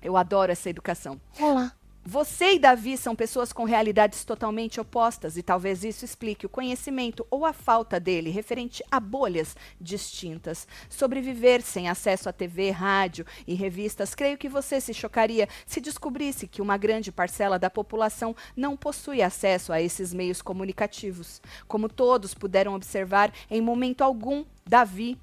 Eu adoro essa educação. Olá. Você e Davi são pessoas com realidades totalmente opostas e talvez isso explique o conhecimento ou a falta dele referente a bolhas distintas. Sobreviver sem acesso à TV, rádio e revistas, creio que você se chocaria se descobrisse que uma grande parcela da população não possui acesso a esses meios comunicativos. Como todos puderam observar, em momento algum, Davi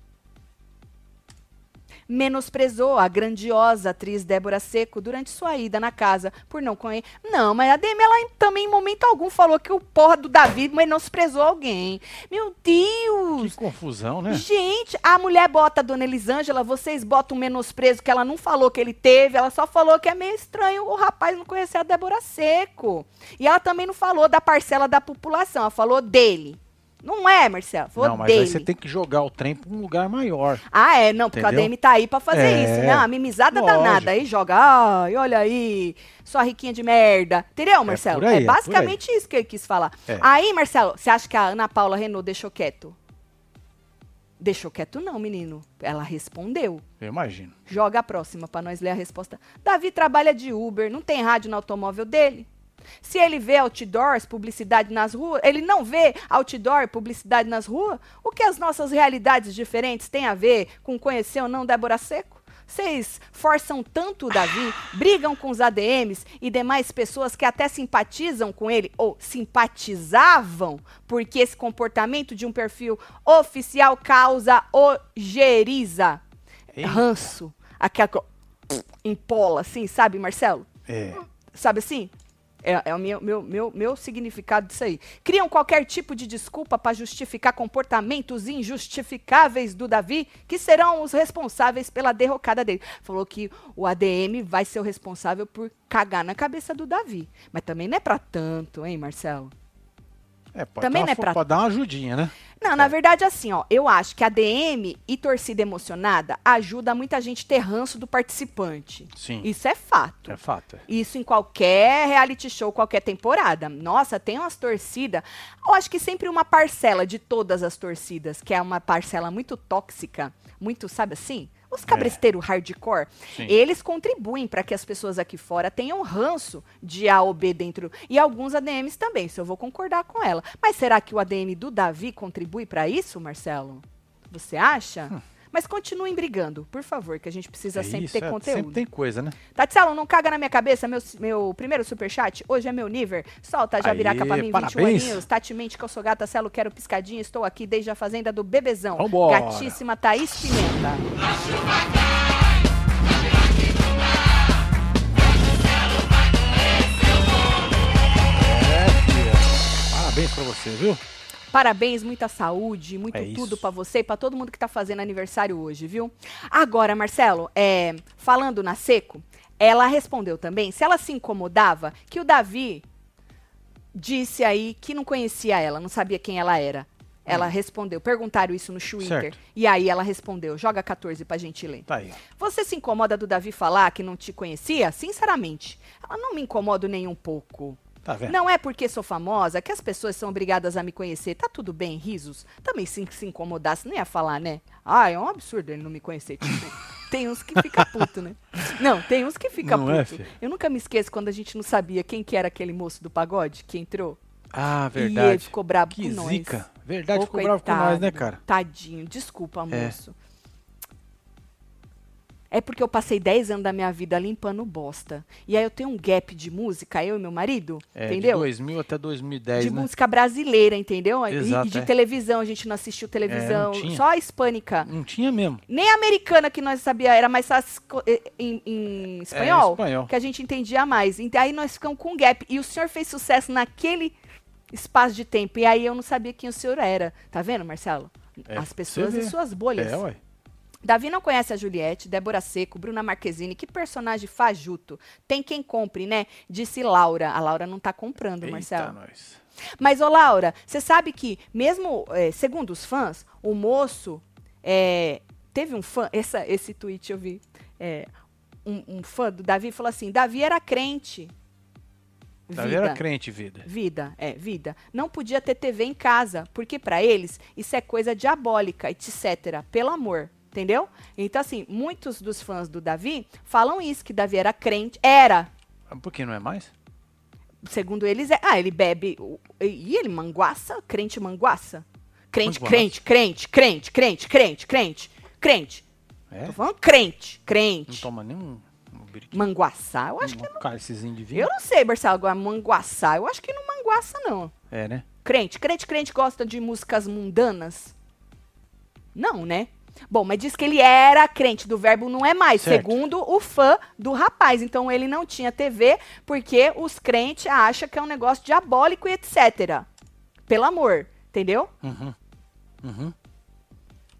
menosprezou a grandiosa atriz Débora Seco durante sua ida na casa por não conhecer. Não, mas a Demi, ela também em momento algum falou que o porra do Davi menosprezou alguém. Meu Que Deus! confusão, né? Gente, a mulher bota a dona Elisângela, vocês botam um menosprezo que ela não falou que ele teve, ela só falou que é meio estranho o rapaz não conhecer a Débora Seco. E ela também não falou da parcela da população, ela falou dele. Não é, Marcelo? Falou Não, mas aí você tem que jogar o trem pra um lugar maior. Ah, é, não, porque Entendeu? a DM tá aí pra fazer É, isso, né? Uma mimizada lógico. danada. Aí joga, ai, olha aí, sua riquinha de merda. Entendeu, Marcelo? por aí, é é basicamente isso que ele quis falar. É. Aí, Marcelo, você acha que a Ana Paula Renault deixou quieto? Deixou quieto não, menino. Ela respondeu. Eu imagino. Joga a próxima pra nós ler a resposta. Davi trabalha de Uber, não tem rádio no automóvel dele. Se ele vê outdoors, publicidade nas ruas, ele não vê outdoor, publicidade nas ruas, o que as nossas realidades diferentes têm a ver com conhecer ou não Débora Seco? Vocês forçam tanto o Davi, brigam com os ADMs e demais pessoas que até simpatizam com ele ou simpatizavam, porque esse comportamento de um perfil oficial causa ojeriza Eita. ranço. Aquela que empola, assim, sabe, Marcelo? É. Sabe assim? É, é o meu, meu, meu, meu significado disso aí. Criam qualquer tipo de desculpa para justificar comportamentos injustificáveis do Davi, que serão os responsáveis pela derrocada dele. Falou que o ADM vai ser o responsável por cagar na cabeça do Davi. Mas também não é pra tanto, hein, Marcelo? É, pode, Também dar não é pra- pode dar uma ajudinha, né? Não, na verdade, assim, ó, eu acho que a DM e torcida emocionada ajuda muita gente a ter ranço do participante. Sim. Isso é fato. É fato. é. Isso em qualquer reality show, qualquer temporada. Nossa, tem umas torcidas. Eu acho que sempre uma parcela de todas as torcidas, que é uma parcela muito tóxica, muito, sabe assim? Os cabresteiros hardcore, Sim. eles contribuem para que as pessoas aqui fora tenham ranço de A ou B dentro. E alguns ADMs também, isso eu vou concordar com ela. Mas será que o ADM do Davi contribui para isso, Marcelo? Você acha? Mas continuem brigando, por favor, que a gente precisa É sempre isso, ter é, conteúdo. Sempre tem coisa, né? Tatielo, não caga na minha cabeça, meu, meu primeiro superchat. Hoje é meu nível. Solta Jabiraca Aê, pra mim, 21 parabéns. aninhos. Tati mente que eu sou gata, Celo, quero piscadinha. Estou aqui desde a fazenda do Bebezão. Vambora. Gatíssima Thaís Pimenta. É. Parabéns pra você, viu? Parabéns, muita saúde, muito É tudo pra você e pra todo mundo que tá fazendo aniversário hoje, viu? Agora, Marcelo, é, falando na Seco, ela respondeu também se ela se incomodava que o Davi disse aí que não conhecia ela, não sabia quem ela era. Ela respondeu, perguntaram isso no Twitter. Hum. Certo. E aí ela respondeu, joga 14 pra gente ler. Tá aí. Você se incomoda do Davi falar que não te conhecia? Sinceramente, ela não me incomoda nem um pouco. Tá? Não é porque sou famosa que as pessoas são obrigadas a me conhecer. Tá tudo bem, risos? Também se, se incomodasse, não ia falar, né? Ah, é um absurdo ele não me conhecer. Tipo, tem uns que fica puto, né? Não, tem uns que fica Não é, puto. filho? Eu nunca me esqueço quando a gente não sabia quem que era aquele moço do pagode que entrou. Ah, E verdade. ele ficou bravo que com nós. zica. Verdade, Ô, ficou bravo com nós, né, coitado. cara? Tadinho, desculpa, É. É porque eu passei 10 anos da minha vida limpando bosta. E aí eu tenho um gap de música, eu e meu marido, É, entendeu? de 2000 até 2010, de né? música brasileira, entendeu? E- Exato, e de é. televisão, a gente não assistiu televisão, não tinha. só a hispânica. Não tinha mesmo. Nem a americana que nós sabia, era mais fácil co- eh, em, em espanhol, É, espanhol. que a gente entendia mais. Então aí nós ficamos com um gap. E o senhor fez sucesso naquele espaço de tempo. E aí eu não sabia quem o senhor era. Tá vendo, Marcelo? É, As pessoas e suas bolhas. É, ué. Davi não conhece a Juliette, Débora Seco, Bruna Marquezine. Que personagem fajuto. Tem quem compre, né? Disse Laura. A Laura não tá comprando, Eita, Marcelo. nós. Mas, ô Laura, você sabe que, mesmo eh, segundo os fãs, o moço. eh, teve um fã, essa, esse tweet eu vi. eh, um, um fã do Davi falou assim: Davi era crente. Davi era crente, vida. Vida, é, vida. Não podia ter TV em casa, porque pra eles isso é coisa diabólica, etc. Pelo amor, entendeu? Então, assim, muitos dos fãs do Davi falam isso, que Davi era crente. Era. Por que não é mais? Segundo eles, é. Ah, ele bebe. E ele manguaça? Crente manguaça? Crente, crente, crente, crente, crente, crente, crente, crente. É? Tô falando crente, Não crente. toma nenhum um Manguaçá? Eu acho que. um cálicezinho de vinho? Eu não sei, Marcelo, agora manguaçá. Eu acho que não manguaça, não. É, né? Crente, crente, crente gosta de músicas mundanas? Não, né? Bom, mas diz que ele era crente do verbo não é mais, Certo. segundo o fã do rapaz. Então ele não tinha TV porque os crentes acham que é um negócio diabólico e etc. Pelo amor, entendeu? Uhum. Uhum.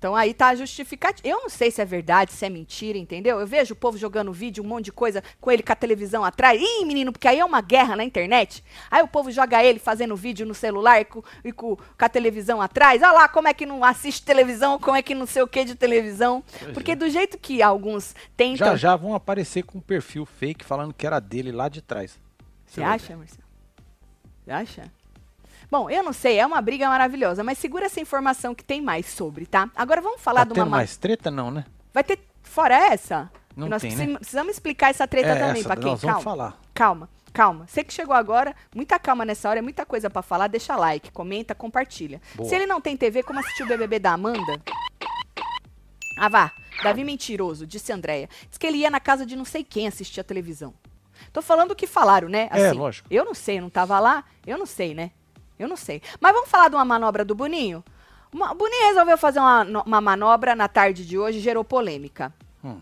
Então aí tá a justificativa. Eu não sei se é verdade, se é mentira, entendeu? Eu vejo o povo jogando vídeo, um monte de coisa com ele com a televisão atrás. Ih, menino, porque aí é uma guerra na internet. Aí o povo joga ele fazendo vídeo no celular e com, e com- com a televisão atrás. Olha lá como é que não assiste televisão, como é que não sei o que de televisão. Porque é. do jeito que alguns tentam. Já já vão aparecer com um perfil fake falando que era dele lá de trás. Você acha, Marcelo? Você acha? Bom, eu não sei, é uma briga maravilhosa, mas segura essa informação que tem mais sobre, tá? Agora vamos falar Tá de uma. mais treta não, né? Vai ter fora essa? Não Nós tem, precisam- né? precisamos explicar essa treta É, também pra quem. nós vamos Calma, falar. calma, calma. Você que chegou agora, muita calma nessa hora, é muita coisa pra falar. Deixa like, comenta, compartilha. Boa. Se ele não tem TV, como assistiu o BBB da Amanda? Ah, vá. Davi mentiroso, disse Andréia. Diz que ele ia na casa de não sei quem assistir a televisão. Tô falando o que falaram, né? É, lógico. Eu não sei, eu não tava lá. Eu não sei, né? Eu não sei. Mas vamos falar de uma manobra do Boninho? O Boninho resolveu fazer uma, uma manobra na tarde de hoje gerou polêmica. Hum.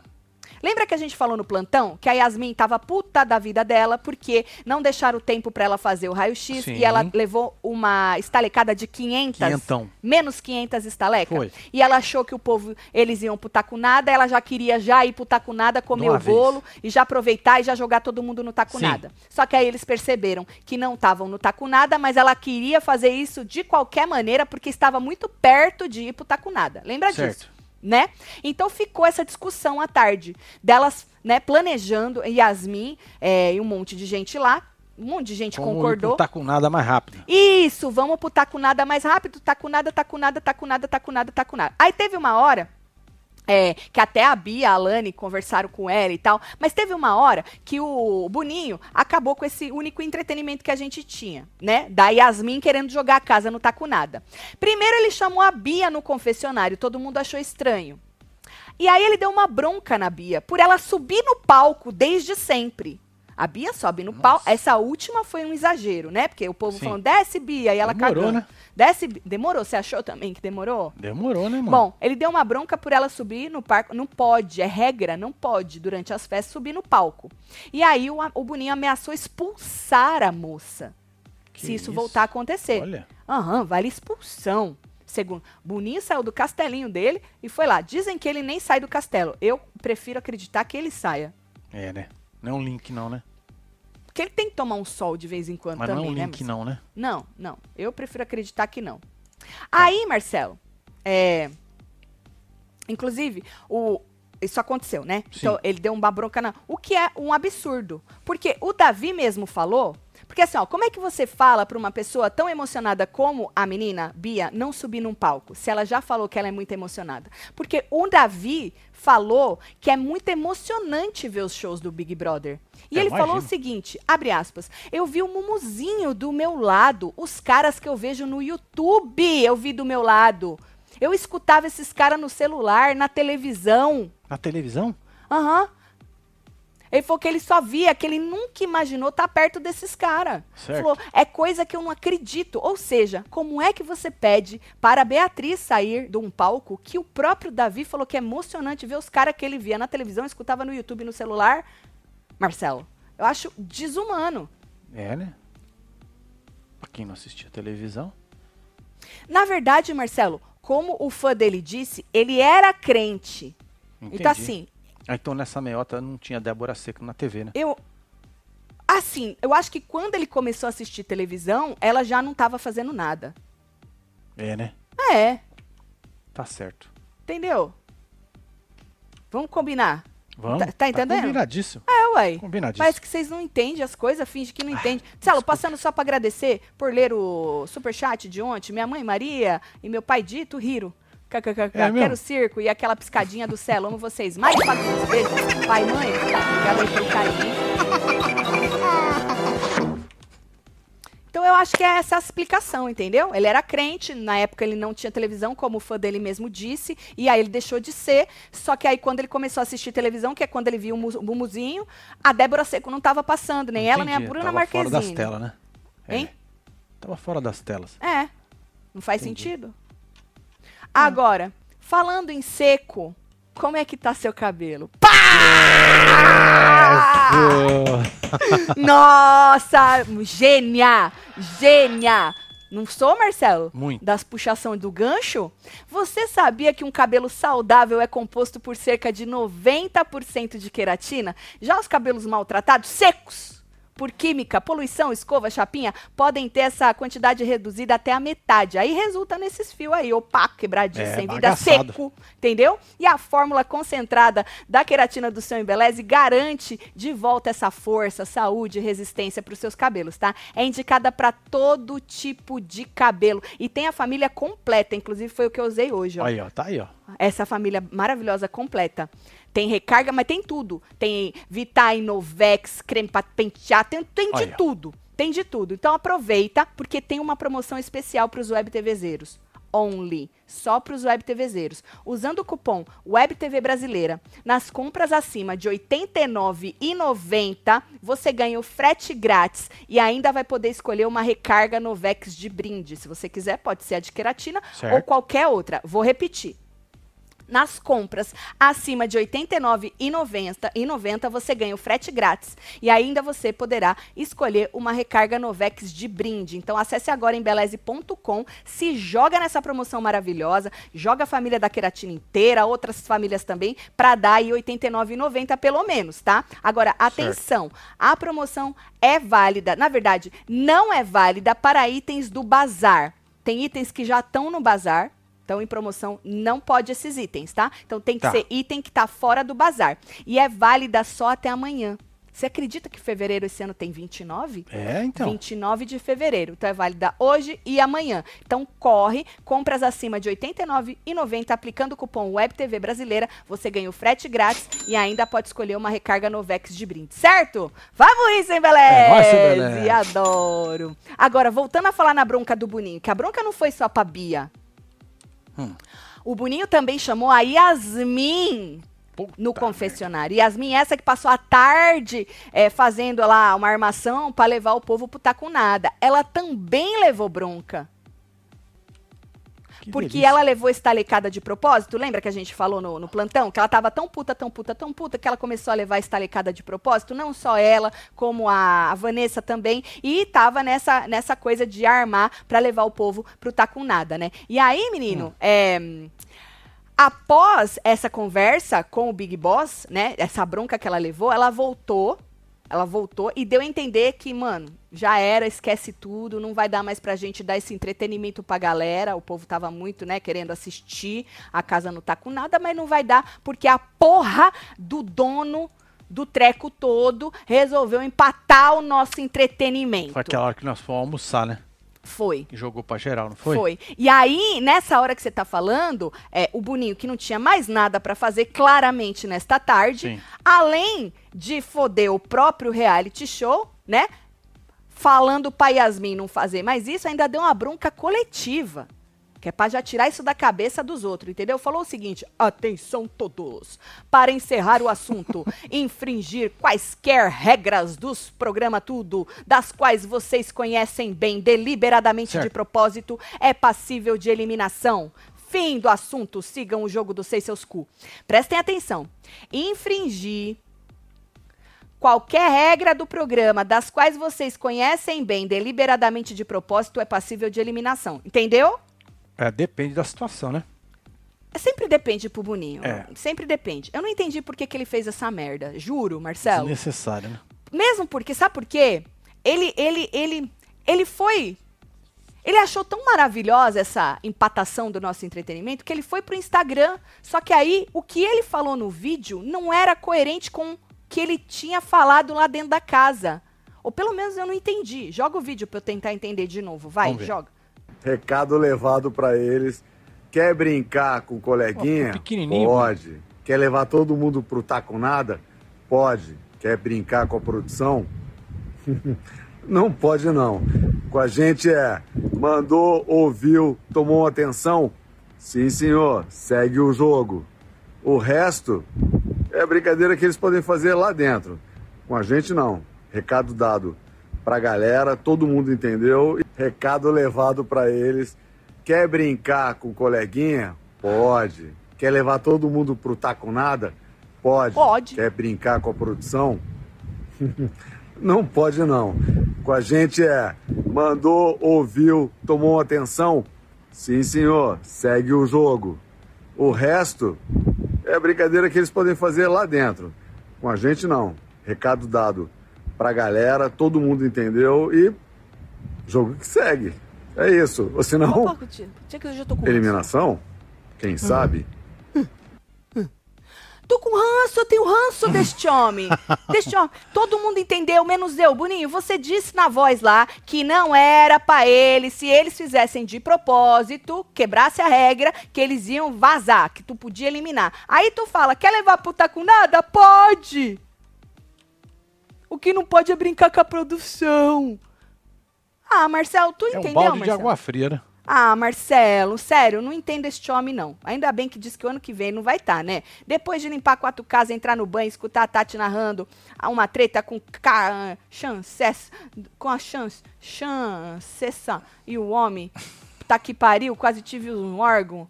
Lembra que a gente falou no plantão que a Yasmin tava puta da vida dela porque não deixaram o tempo pra ela fazer o raio-x e ela levou uma estalecada de 500, Quinhentão. menos 500 estalecas. Foi. E ela achou que o povo, eles iam pro tacunada, ela já queria já ir pro tacunada, comer o bolo vez. e já aproveitar e já jogar todo mundo no tacunada. Só que aí eles perceberam que não estavam no tacunada, mas ela queria fazer isso de qualquer maneira porque estava muito perto de ir pro tacunada. Lembra Certo. disso? Né? Então ficou essa discussão à tarde delas, né, planejando, Yasmin é, e um monte de gente lá, um monte de gente Como concordou. Não tá com nada mais rápido. Isso, vamos pro tacunada mais rápido, tacunada, tacunada, tacunada, tacunada, tacunada. Aí teve uma hora é, que até a Bia, a Alane conversaram com ela e tal, mas teve uma hora que o Boninho acabou com esse único entretenimento que a gente tinha, né? Da Yasmin querendo jogar a casa no tacunada. Primeiro ele chamou a Bia no confessionário, todo mundo achou estranho. E aí ele deu uma bronca na Bia por ela subir no palco desde sempre. A Bia sobe no palco. Essa última foi um exagero, né? Porque o povo Sim. falando, desce, Bia, e ela Demorou, cagando. né? Desce, demorou. Você achou também que demorou? Demorou, né, mano? Bom, ele deu uma bronca por ela subir no palco. Não pode, é regra, não pode, durante as festas, subir no palco. E aí o, o Boninho ameaçou expulsar a moça. Que se isso, isso? voltar a acontecer. Olha. Aham, vale expulsão. Segundo, Boninho saiu do castelinho dele e foi lá. Dizem que ele nem sai do castelo. Eu prefiro acreditar que ele saia. É, né? Não é um link não, né? Porque ele tem que tomar um sol de vez em quando Mas não também, é um né? link Marcelo? não, né? Não, não. Eu prefiro acreditar que não. Aí, Marcelo, é... Inclusive, o... Isso aconteceu, né? Sim. Então, ele deu uma bronca na... O que é um absurdo. Porque o Davi mesmo falou... Porque assim, ó, como é que você fala pra uma pessoa tão emocionada como a menina, Bia, não subir num palco? Se ela já falou que ela é muito emocionada. Porque o Davi falou que é muito emocionante ver os shows do Big Brother. E Eu ele falou o imagino. seguinte, abre aspas, eu vi o Mumuzinho do meu lado, os caras que eu vejo no YouTube, eu vi do meu lado. Eu escutava esses caras no celular, na televisão. Na televisão? Aham. Ele falou que ele só via, que ele nunca imaginou estar perto desses caras. Falou, é coisa que eu não acredito. Ou seja, como é que você pede para a Beatriz sair de um palco que o próprio Davi falou que é emocionante ver os caras que ele via na televisão, escutava no YouTube, no celular? Marcelo, eu acho desumano. É, né? Pra quem não assistia televisão. Na verdade, Marcelo, como o fã dele disse, ele era crente. Entendi. Então, assim, Ah, então nessa meiota não tinha Débora Seco na TV, né? eu. Assim, eu acho que quando ele começou a assistir televisão, ela já não estava fazendo nada. É, né? É, Tá certo. entendeu? Vamos combinar. Vamos. Tá- tá entendendo? combinadíssimo. É, uai. Combinadíssimo. Parece que vocês não entendem as coisas, finge que não entende. Marcelo, passando só pra agradecer por ler o superchat de ontem. Minha mãe Maria e meu pai Dito riram. KKKK, É quero circo e aquela piscadinha do céu. Amo vocês. Mais Fagundes, beijo. Pai, mãe, obrigada aí pelo carinho. acho que é essa a explicação, entendeu? Ele era crente, na época ele não tinha televisão, como o fã dele mesmo disse, e aí ele deixou de ser. Só que aí quando ele começou a assistir televisão, que é quando ele viu o mu- o Mumuzinho, a Débora Seco não estava passando, nem ela, nem a Entendi, Bruna tava Marquezine. fora das telas, né? É, Hein? Tava fora das telas. É. Não faz Entendi. sentido? Agora, falando em seco, como é que tá seu cabelo? Pô, Nossa! Gênia! Gênia! Não sou, Marcelo? Muito. Das puxação do gancho? Você sabia que um cabelo saudável é composto por cerca de 90% de queratina? Já os cabelos maltratados, secos, por química, poluição, escova, chapinha, podem ter essa quantidade reduzida até a metade. Aí resulta nesses fios aí, opaco, quebradinho, É, sem vida, seco, entendeu? E a fórmula concentrada da queratina do seu Embeleze garante de volta essa força, saúde e resistência para os seus cabelos, tá? É indicada para todo tipo de cabelo e tem a família completa, inclusive foi o que eu usei hoje, ó. aí, ó, tá aí, ó. Essa família maravilhosa completa. Tem recarga, mas tem tudo. Tem Vita, Inovex, creme para pentear, tem, tem de tudo. Tem de tudo. Então aproveita, porque tem uma promoção especial para os web TVzeiros. Only. Só para os web TVzeiros. Usando o cupom WebTV Brasileira, nas compras acima de R$ 89,90, você ganha o frete grátis e ainda vai poder escolher uma recarga Novex de brinde. Se você quiser, pode ser a de queratina Certo. ou qualquer outra. Vou repetir. Nas compras acima de R$ 89,90 e 90, você ganha o frete grátis. E ainda você poderá escolher uma recarga Novex de brinde. Então acesse agora em beleze.com, se joga nessa promoção maravilhosa, joga a família da queratina inteira, outras famílias também, para dar aí R$ 89,90 pelo menos, tá? Agora, atenção, a promoção é válida, na verdade, não é válida para itens do bazar. Tem itens que já estão no bazar, então, em promoção, não pode esses itens, tá? Então, tem que Tá. ser item que tá fora do bazar. E é válida só até amanhã. Você acredita que fevereiro esse ano tem 29? É, então. 29 de fevereiro. Então, é válida hoje e amanhã. Então, corre, compras acima de R$ 89,90, aplicando o cupom WebTV Brasileira, você ganha o frete grátis e ainda pode escolher uma recarga Novex de brinde, certo? Vamos isso, hein, Beleza? É? Adoro. Agora, voltando a falar na bronca do Boninho, que a bronca não foi só pra Bia. Hum. O Boninho também chamou a Yasmin Puta no confessionário. Yasmin, essa que passou a tarde é, fazendo lá uma armação para levar o povo pro tá com nada. Ela também levou bronca. Que Porque delícia. ela levou estalecada de propósito. Lembra que a gente falou no, no plantão? Que ela tava tão puta, tão puta, tão puta, que ela começou a levar estalecada de propósito. Não só ela, como a, a Vanessa também. E tava nessa, nessa coisa de armar pra levar o povo pro tá com nada, né? E aí, menino, é. Após essa conversa com o Big Boss, né? Essa bronca que ela levou, ela voltou. Ela voltou e deu a entender que, mano, já era, esquece tudo, não vai dar mais pra gente dar esse entretenimento pra galera. O povo tava muito, né, querendo assistir. A casa não tá com nada, mas não vai dar porque a porra do dono do treco todo resolveu empatar o nosso entretenimento. Foi aquela hora que nós fomos almoçar, né? Foi. Jogou pra geral, não foi? Foi. E aí, nessa hora que você tá falando, é, o Boninho, que não tinha mais nada pra fazer claramente nesta tarde, Sim. além de foder o próprio reality show, né? Falando pra Yasmin não fazer mais isso, ainda deu uma bronca coletiva. Que é pra já tirar isso da cabeça dos outros, entendeu? Falou o seguinte: atenção todos, para encerrar o assunto, infringir quaisquer regras dos programa Tudo, das quais vocês conhecem bem, deliberadamente de Certo. propósito, é passível de eliminação. Fim do assunto, sigam o jogo dos seis seus cu. Prestem atenção. Infringir qualquer regra do programa das quais vocês conhecem bem, deliberadamente de propósito, é passível de eliminação. Entendeu? É, depende da situação, né? Sempre depende pro Boninho. É. Sempre depende. Eu não entendi por que, que ele fez essa merda. Juro, Marcelo. Desnecessário, né? Mesmo porque, sabe por quê? Ele, ele, ele, ele foi. Ele achou tão maravilhosa essa empatação do nosso entretenimento que ele foi pro Instagram. Só que aí, o que ele falou no vídeo não era coerente com o que ele tinha falado lá dentro da casa. Ou pelo menos eu não entendi. Joga o vídeo pra eu tentar entender de novo. Vai, joga. Recado levado pra eles. Quer brincar com o coleguinha? Ó, pequenininho, Pode. Quer levar todo mundo pro tá com nada? Pode. Quer brincar com a produção? não pode não. com a gente é mandou, ouviu, tomou atenção? Sim, senhor, segue o jogo. O resto é brincadeira que eles podem fazer lá dentro. Com a gente não. Recado dado pra galera, todo mundo entendeu. Recado levado pra eles. Quer brincar com o coleguinha? Pode. Quer levar todo mundo pro com nada? Pode. Pode. Quer brincar com a produção? não pode não. Com a gente é mandou, ouviu, tomou atenção? Sim, senhor, segue o jogo. O resto é brincadeira que eles podem fazer lá dentro. Com a gente não. Recado dado pra galera, todo mundo entendeu e jogo que segue. É isso. Ou senão, eliminação? Quem sabe? Tô com ranço, eu tenho ranço deste homem. deste homem. Todo mundo entendeu, menos eu. Boninho, você disse na voz lá que não era pra eles, se eles fizessem de propósito, quebrasse a regra, que eles iam vazar, que tu podia eliminar. Aí tu fala, quer levar puta com nada? Pode! O que não pode é brincar com a produção. Ah, Marcelo, tu É um entendeu, balde de Marcelo? água fria, né? Ah, Marcelo, sério, não entendo este homem, não. Ainda bem que diz que o ano que vem não vai estar, né? Depois de limpar quatro casas, entrar no banho, escutar a Tati narrando uma treta com ca... chances, com a chance, chancessa e o homem, tá que pariu, quase tive um órgão,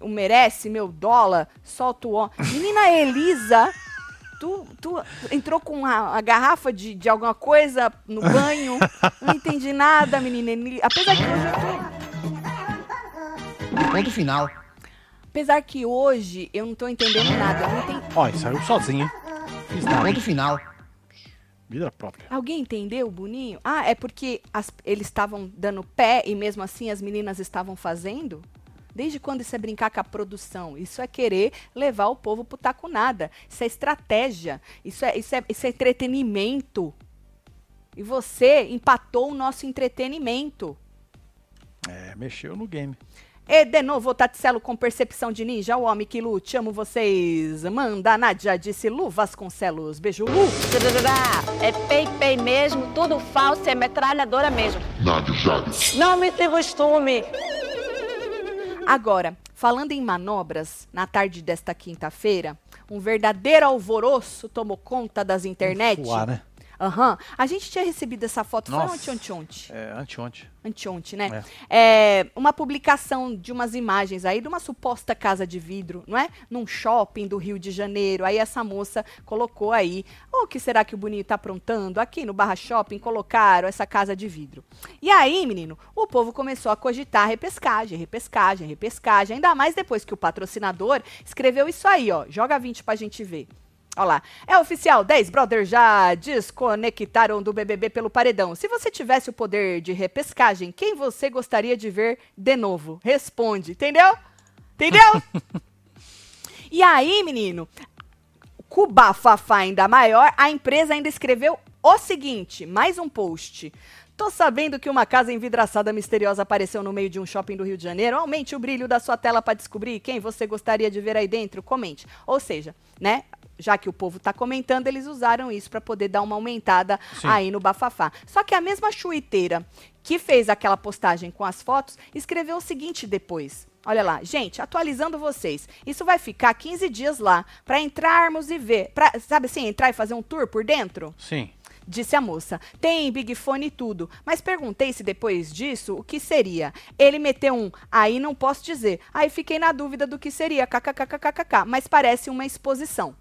o merece, meu dólar, solta o homem. Menina Elisa, tu, tu entrou com a, a garrafa de, de alguma coisa no banho, não entendi nada, menina. Apesar que hoje eu tô... Ponto final. Apesar que hoje eu não tô entendendo nada. Eu não entendi. Ó, ele saiu sozinho? Fiz nada. Ponto final. Vida própria. Alguém entendeu, Boninho? Ah, é porque as- eles estavam dando pé e mesmo assim as meninas estavam fazendo? Desde quando isso é brincar com a produção? Isso é querer levar o povo pro taco nada. Isso é estratégia. Isso é, isso é, isso é entretenimento. E você empatou o nosso entretenimento. É, mexeu no game. E de novo, Taticelo com percepção de ninja, o homem que lute, amo vocês. Manda, Nádia, disse Lu Vasconcelos. Beijo, Lu. É pei-pei mesmo, tudo falso, é metralhadora mesmo. Nádia Jades. Não me se costume. Agora, falando em manobras, na tarde desta quinta-feira, um verdadeiro alvoroço tomou conta das internet. Fuá, né? Aham. A gente tinha recebido essa foto, foi Nossa. ontem, ontem, ontem. É, anteontem. Anteontem, né? É, uma publicação de umas imagens aí de uma suposta casa de vidro, não é? Num shopping do Rio de Janeiro. Aí essa moça colocou aí, o que será que o Boninho tá aprontando? Aqui no Barra Shopping colocaram essa casa de vidro. E aí, menino, o povo começou a cogitar repescagem, repescagem, repescagem. Ainda mais depois que o patrocinador escreveu isso aí, ó. Joga 20 pra gente ver. Olha lá. É oficial, 10 brothers já desconectaram do BBB pelo paredão. Se você tivesse o poder de repescagem, quem você gostaria de ver de novo? Responde, entendeu? Entendeu? e aí, menino, com o bafafá ainda maior, a empresa ainda escreveu o seguinte, mais um post. Tô sabendo que uma casa envidraçada misteriosa apareceu no meio de um shopping do Rio de Janeiro. Aumente o brilho da sua tela para descobrir quem você gostaria de ver aí dentro. Comente. Ou seja, né? Já que o povo tá comentando, eles usaram isso para poder dar uma aumentada Sim. aí no bafafá. Só que a mesma chuiteira que fez aquela postagem com as fotos escreveu o seguinte depois. Olha lá, gente, atualizando vocês. Isso vai ficar 15 dias lá para entrarmos e ver, pra, sabe assim, entrar e fazer um tour por dentro? Sim. Disse a moça. Tem Big Fone e tudo. Mas perguntei se depois disso o que seria. Ele meteu um, aí não posso dizer. Aí fiquei na dúvida do que seria, kkkkkk, mas parece uma exposição.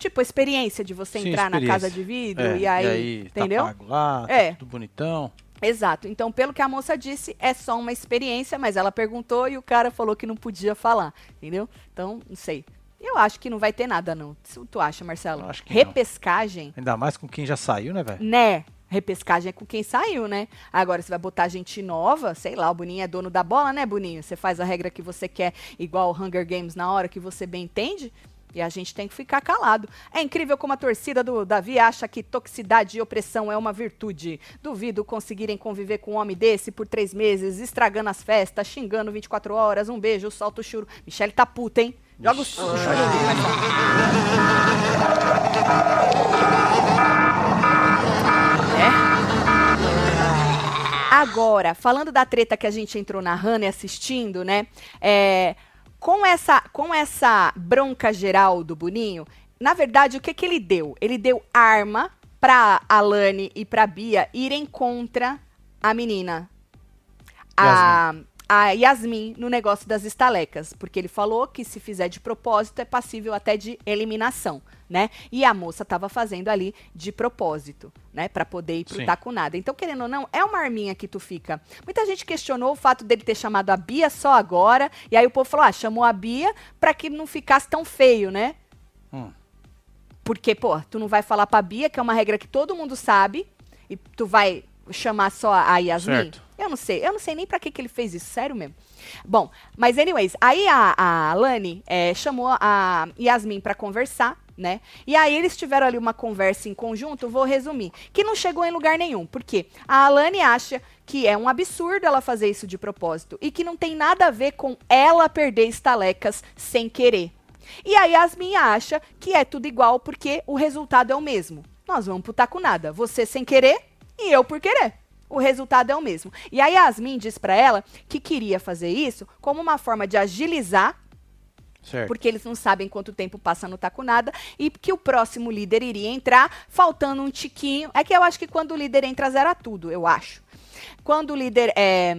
Tipo, a experiência de você Sim, entrar na casa de vidro É, e aí, entendeu? Tá pago lá, tá É. tudo bonitão. Exato. Então, pelo que a moça disse, é só uma experiência, mas ela perguntou e o cara falou que não podia falar, entendeu? Então, não sei. Eu acho que não vai ter nada, não. Se tu acha, Marcelo? Eu acho que não. Repescagem, Ainda mais com quem já saiu, né, velho? né? Repescagem é com quem saiu, né? Agora, você vai botar gente nova, sei lá, o Boninho é dono da bola, né, Boninho? Você faz a regra que você quer, igual o Hunger Games, na hora que você bem entende. E a gente tem que ficar calado. É incrível como a torcida do Davi acha que toxicidade e opressão é uma virtude. Duvido conseguirem conviver com um homem desse por três meses, estragando as festas, xingando 24 horas. Um beijo, solta o churo. Michele tá puta, hein? Joga o churo. É? Agora, falando da treta que a gente entrou narrando e assistindo, né? É, com, essa, com essa bronca geral do Boninho, na verdade, o que, que ele deu? Ele deu arma pra Alane e pra Bia irem contra a menina. A, a Yasmin no negócio das estalecas. Porque ele falou que se fizer de propósito é passível até de eliminação, né? E a moça tava fazendo ali de propósito, né? Pra poder ir pro Sim. tacunada. Então, querendo ou não, é uma arminha que tu fica. Muita gente questionou o fato dele ter chamado a Bia só agora. E aí o povo falou, ah, chamou a Bia pra que não ficasse tão feio, né? Hum. Porque, pô, tu não vai falar pra Bia, que é uma regra que todo mundo sabe, e tu vai chamar só a Yasmin? Certo. Eu não sei. Eu não sei nem pra que, que ele fez isso, sério mesmo. Bom, mas anyways, aí a, a Lani eh, chamou a Yasmin pra conversar, né? E aí eles tiveram ali uma conversa em conjunto, vou resumir, que não chegou em lugar nenhum. Por quê? A Alane acha que é um absurdo ela fazer isso de propósito e que não tem nada a ver com ela perder estalecas sem querer. E a Yasmin acha que é tudo igual porque o resultado é o mesmo. Nós vamos pro taco nada. Você sem querer e eu por querer. O resultado é o mesmo. E a Yasmin diz pra ela que queria fazer isso como uma forma de agilizar Certo. porque eles não sabem quanto tempo passa no taco nada e que o próximo líder iria entrar faltando um tiquinho. É que eu acho que quando o líder entra zera tudo, eu acho. Quando o líder é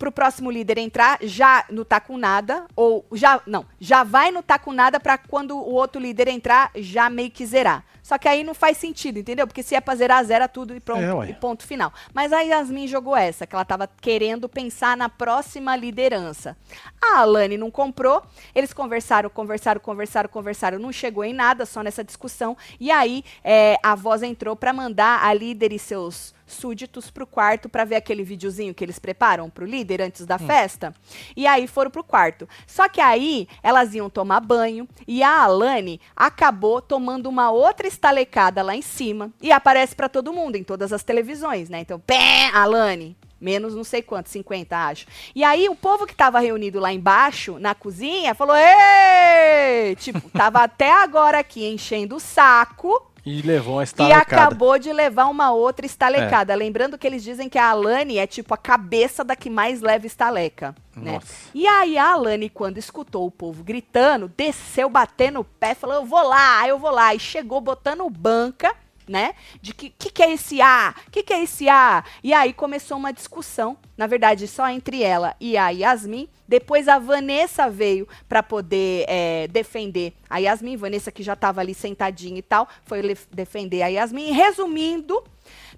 pro próximo líder entrar já no tá com nada ou já não, já vai no tá com nada para quando o outro líder entrar já meio que zerar. Só que aí não faz sentido, entendeu? Porque se é pra zerar, zera tudo e pronto, É, e ponto final. Mas a Yasmin jogou essa, que ela tava querendo pensar na próxima liderança. A Alane não comprou, eles conversaram, conversaram, conversaram, conversaram, não chegou em nada, só nessa discussão. E aí é, a voz entrou pra mandar a líder e seus súditos pro quarto pra ver aquele videozinho que eles preparam pro líder antes da festa. E aí foram pro quarto. Só que aí elas iam tomar banho e a Alane acabou tomando uma outra estalecada lá em cima e aparece pra todo mundo em todas as televisões, né? Então, pé, Alane, menos não sei quanto, 50 acho. E aí o povo que tava reunido lá embaixo, na cozinha, falou: "Ei!" Tipo, tava até agora aqui enchendo o saco E levou uma e estalecada. acabou de levar uma outra estalecada. Lembrando que eles dizem que a Alane é tipo a cabeça da que mais leva estaleca. Né? E aí a Alane, quando escutou o povo gritando, desceu batendo o pé, falou: Eu vou lá, eu vou lá. E chegou botando banca, né? De que que, que é esse A? Que que é esse A? E aí começou uma discussão, na verdade, só entre ela e a Yasmin. Depois a Vanessa veio para poder é, defender a Yasmin. Vanessa, que já estava ali sentadinha e tal, foi defender a Yasmin. Resumindo,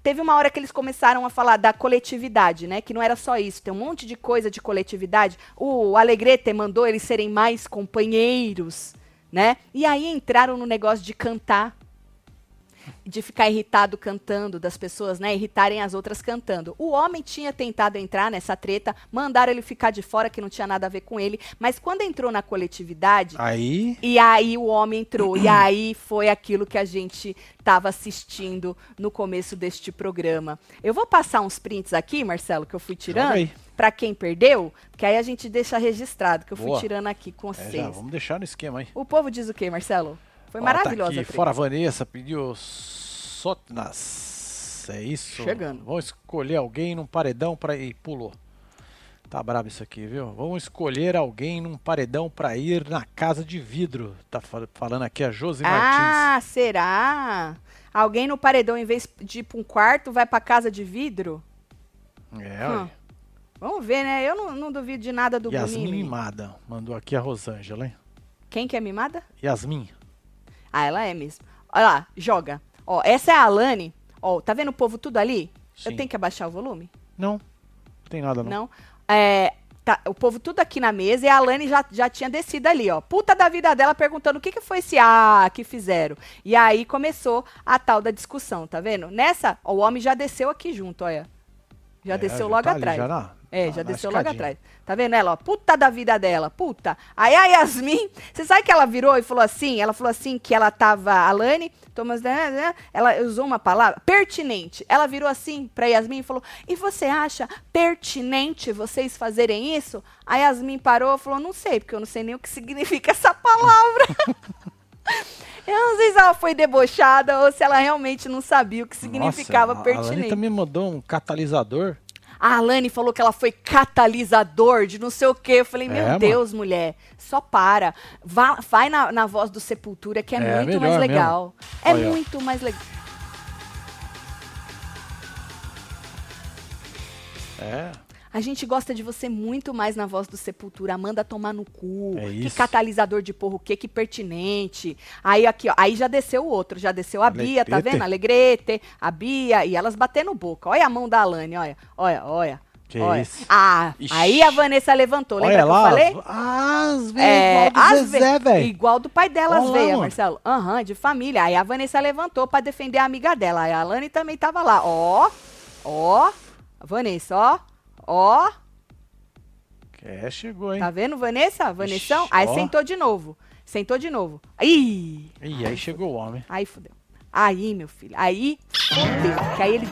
teve uma hora que eles começaram a falar da coletividade, né? Que não era só isso, tem um monte de coisa de coletividade. O Alegrete mandou eles serem mais companheiros, né? E aí entraram no negócio de cantar de ficar irritado cantando, das pessoas, né, irritarem as outras cantando. O homem tinha tentado entrar nessa treta, mandaram ele ficar de fora, que não tinha nada a ver com ele, mas quando entrou na coletividade, Aí, e aí o homem entrou, e aí foi aquilo que a gente estava assistindo no começo deste programa. Eu vou passar uns prints aqui, Marcelo, que eu fui tirando, para quem perdeu, que aí a gente deixa registrado, que eu fui Boa. tirando aqui com é, vocês. já, vamos deixar no esquema aí. O povo diz o quê, Marcelo? Foi Ó, maravilhosa Tá aqui, fora a Vanessa, pediu Sotnas. É isso? Chegando. Vamos escolher alguém num paredão pra ir. Pulou. Tá brabo isso aqui, viu? Vamos escolher alguém num paredão pra ir na casa de vidro. Tá fal- falando aqui a Josi Martins. Ah, será? Alguém no paredão, em vez de ir pra um quarto, vai pra casa de vidro? É, Hum. olha. Vamos ver, né? Eu não, não duvido de nada do Yasmin. Mimada. Mandou aqui a Rosângela, hein? Quem que é mimada? Yasmin. Ah, ela é mesmo. Olha lá, joga. Ó, essa é a Alane. Ó, tá vendo o povo tudo ali? Eu Sim. tenho que abaixar o volume? Não, não tem nada não. Não. É, tá, o povo tudo aqui na mesa e a Alane já, já tinha descido ali, ó. Puta da vida dela perguntando o que, que foi esse A que fizeram. E aí começou a tal da discussão, tá vendo? Nessa, ó, o homem já desceu aqui junto, olha. Já É, desceu já logo tá ali, atrás. já na- É, na- já na desceu logo atrás. Tá vendo ela, ó? Puta da vida dela, puta. Aí a Yasmin, você sabe que ela virou e falou assim? Ela falou assim que ela tava, a Lani, Thomas, né, né, ela usou uma palavra, pertinente. Ela virou assim pra Yasmin e falou, e você acha pertinente vocês fazerem isso? A Yasmin parou e falou, não sei, porque eu não sei nem o que significa essa palavra. eu não sei se ela foi debochada ou se ela realmente não sabia o que significava Nossa, a- A pertinente. também mandou um catalisador. A Alane falou que ela foi catalisador de não sei o quê. Eu falei, meu É, mano. Deus, mulher, só para. Vá, vai na, na voz do Sepultura, que é, É, muito mais mesmo. legal. É Olha, muito mais legal. É. A gente gosta de você muito mais na voz do Sepultura. Manda tomar no cu. É que catalisador de porra, o que que pertinente. Aí aqui, ó. Aí já desceu o outro. Já desceu a Bia, tá vendo? Alegrete, a Bia. E elas batendo boca. Olha a mão da Alane, olha. Olha, olha. Que olha. isso. Ah, Ixi. aí a Vanessa levantou. Lembra Olha que lá. eu falei? As vezes É, igual do as Zezé, ve- velho. Igual do pai dela, as Olha lá, veias. Marcelo. Aham, de família. Aí a Vanessa levantou pra defender a amiga dela. Aí a Alane também tava lá. Ó, ó. A Vanessa, ó. Ó. É, chegou, hein? Tá vendo, Vanessa? Vanessão? Ixi, Aí ó. sentou de novo. Sentou de novo. Ih! Ih, aí chegou o homem. Aí fudeu. Aí, meu filho. Aí fudeu. Que aí ele,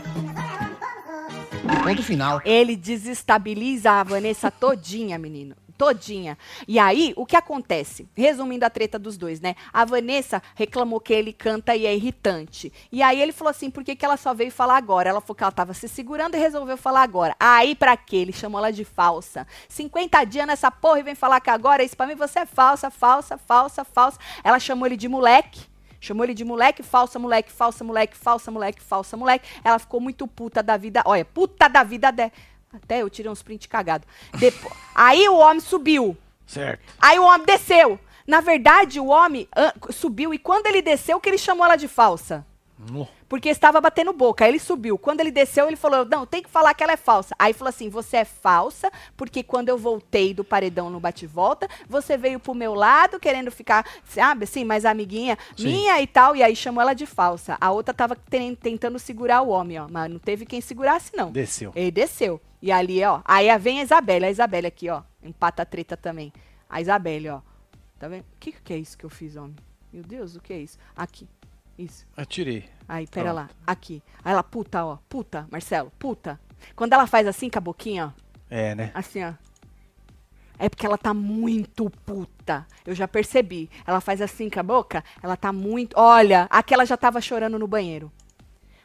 Ponto final. ele desestabiliza a Vanessa todinha, menino. Todinha. E aí, o que acontece? Resumindo a treta dos dois, né? A Vanessa reclamou que ele canta e é irritante. E aí ele falou assim, por que, que ela só veio falar agora? Ela falou que ela tava se segurando e resolveu falar agora. Aí, pra quê? Ele chamou ela de falsa. 50 dias nessa porra e vem falar que agora isso pra mim você é falsa, falsa, falsa, falsa. Ela chamou ele de moleque. Chamou ele de moleque, falsa moleque, falsa moleque, falsa moleque, falsa moleque. Ela ficou muito puta da vida. Olha, puta da vida dela. Até eu tirei uns print cagado. Depo- Aí o homem subiu. Certo. Aí o homem desceu. Na verdade, o homem subiu e quando ele desceu, que ele chamou ela de falsa. Porque estava batendo boca. Aí ele subiu. Quando ele desceu, ele falou: Não, tem que falar que ela é falsa. Aí falou assim: Você é falsa, porque quando eu voltei do paredão no bate-volta, você veio pro meu lado querendo ficar, sabe, assim, mais amiguinha Sim. minha e tal. E aí chamou ela de falsa. A outra tava ten- tentando segurar o homem, ó. Mas não teve quem segurasse, não. Desceu. Ele desceu. E ali, ó. Aí vem a Isabelle. A Isabelle aqui, ó. Empata a treta também. A Isabelle, ó. Tá vendo? O que, que é isso que eu fiz, homem? Meu Deus, o que é isso? Aqui. Isso. Atirei. Aí, pera Pronto. lá. Aqui. Aí ela, puta, ó. Puta, Marcelo, puta. Quando ela faz assim com a boquinha, ó. É, né? Assim, ó. É porque ela tá muito puta. Eu já percebi. Ela faz assim com a boca, ela tá muito. Olha, aquela já tava chorando no banheiro.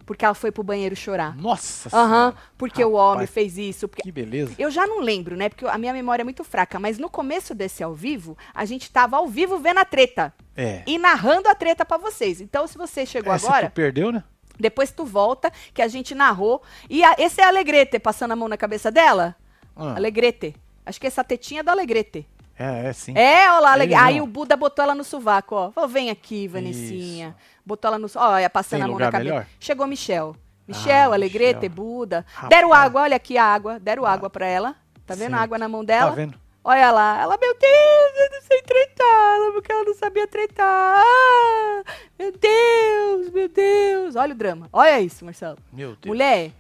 Porque ela foi pro banheiro chorar. Nossa Aham, Senhora. porque o homem Rapaz, fez isso. Porque... Que beleza. Eu já não lembro, né? Porque a minha memória é muito fraca. Mas no começo desse ao vivo, a gente tava ao vivo vendo a treta. É. E narrando a treta pra vocês. Então, se você chegou É, se agora, tu perdeu, né? depois tu volta, que a gente narrou. E a- esse é a Alegrete passando a mão na cabeça dela? Ah, Alegrete. Acho que essa tetinha é da Alegrete. É, é sim. É, olha lá, Alegre... aí o Buda botou ela no sovaco, ó. Ô, vem aqui, Vanessinha. Botou ela no so- Olha, passando Tem a mão na cabeça. melhor? Chegou Michel. Michel, Ah, Alegrete, Michel. Buda. Rapaz. Deram água, olha aqui a água. Deram água pra ela. Tá vendo a água na mão dela? Tá vendo? Olha lá, ela, meu Deus, eu não sei tretar, ela, porque ela não sabia tretar. Ah, meu Deus, meu Deus. Olha o drama. Olha isso, Marcelo. Meu Deus. Mulher,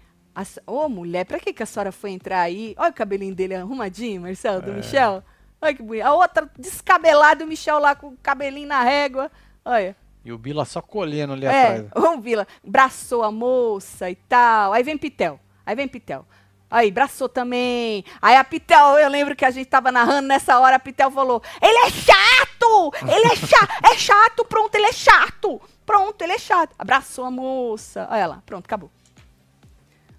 ô mulher, pra que, que a senhora foi entrar aí? Olha o cabelinho dele arrumadinho, Marcelo, É. do Michel. Olha que bonito. A outra descabelada, o Michel lá com o cabelinho na régua. Olha. E o Bila só colhendo ali É, atrás. vamos Vila. Braçou a moça e tal. Aí vem Pitel. Aí vem Pitel. Aí, braçou também. Aí a Pitel, eu lembro que a gente tava narrando nessa hora, a Pitel falou: Ele é chato! Ele é chato! É chato, pronto, ele é chato! Pronto, ele é chato. Abraçou a moça. Olha lá, pronto, acabou.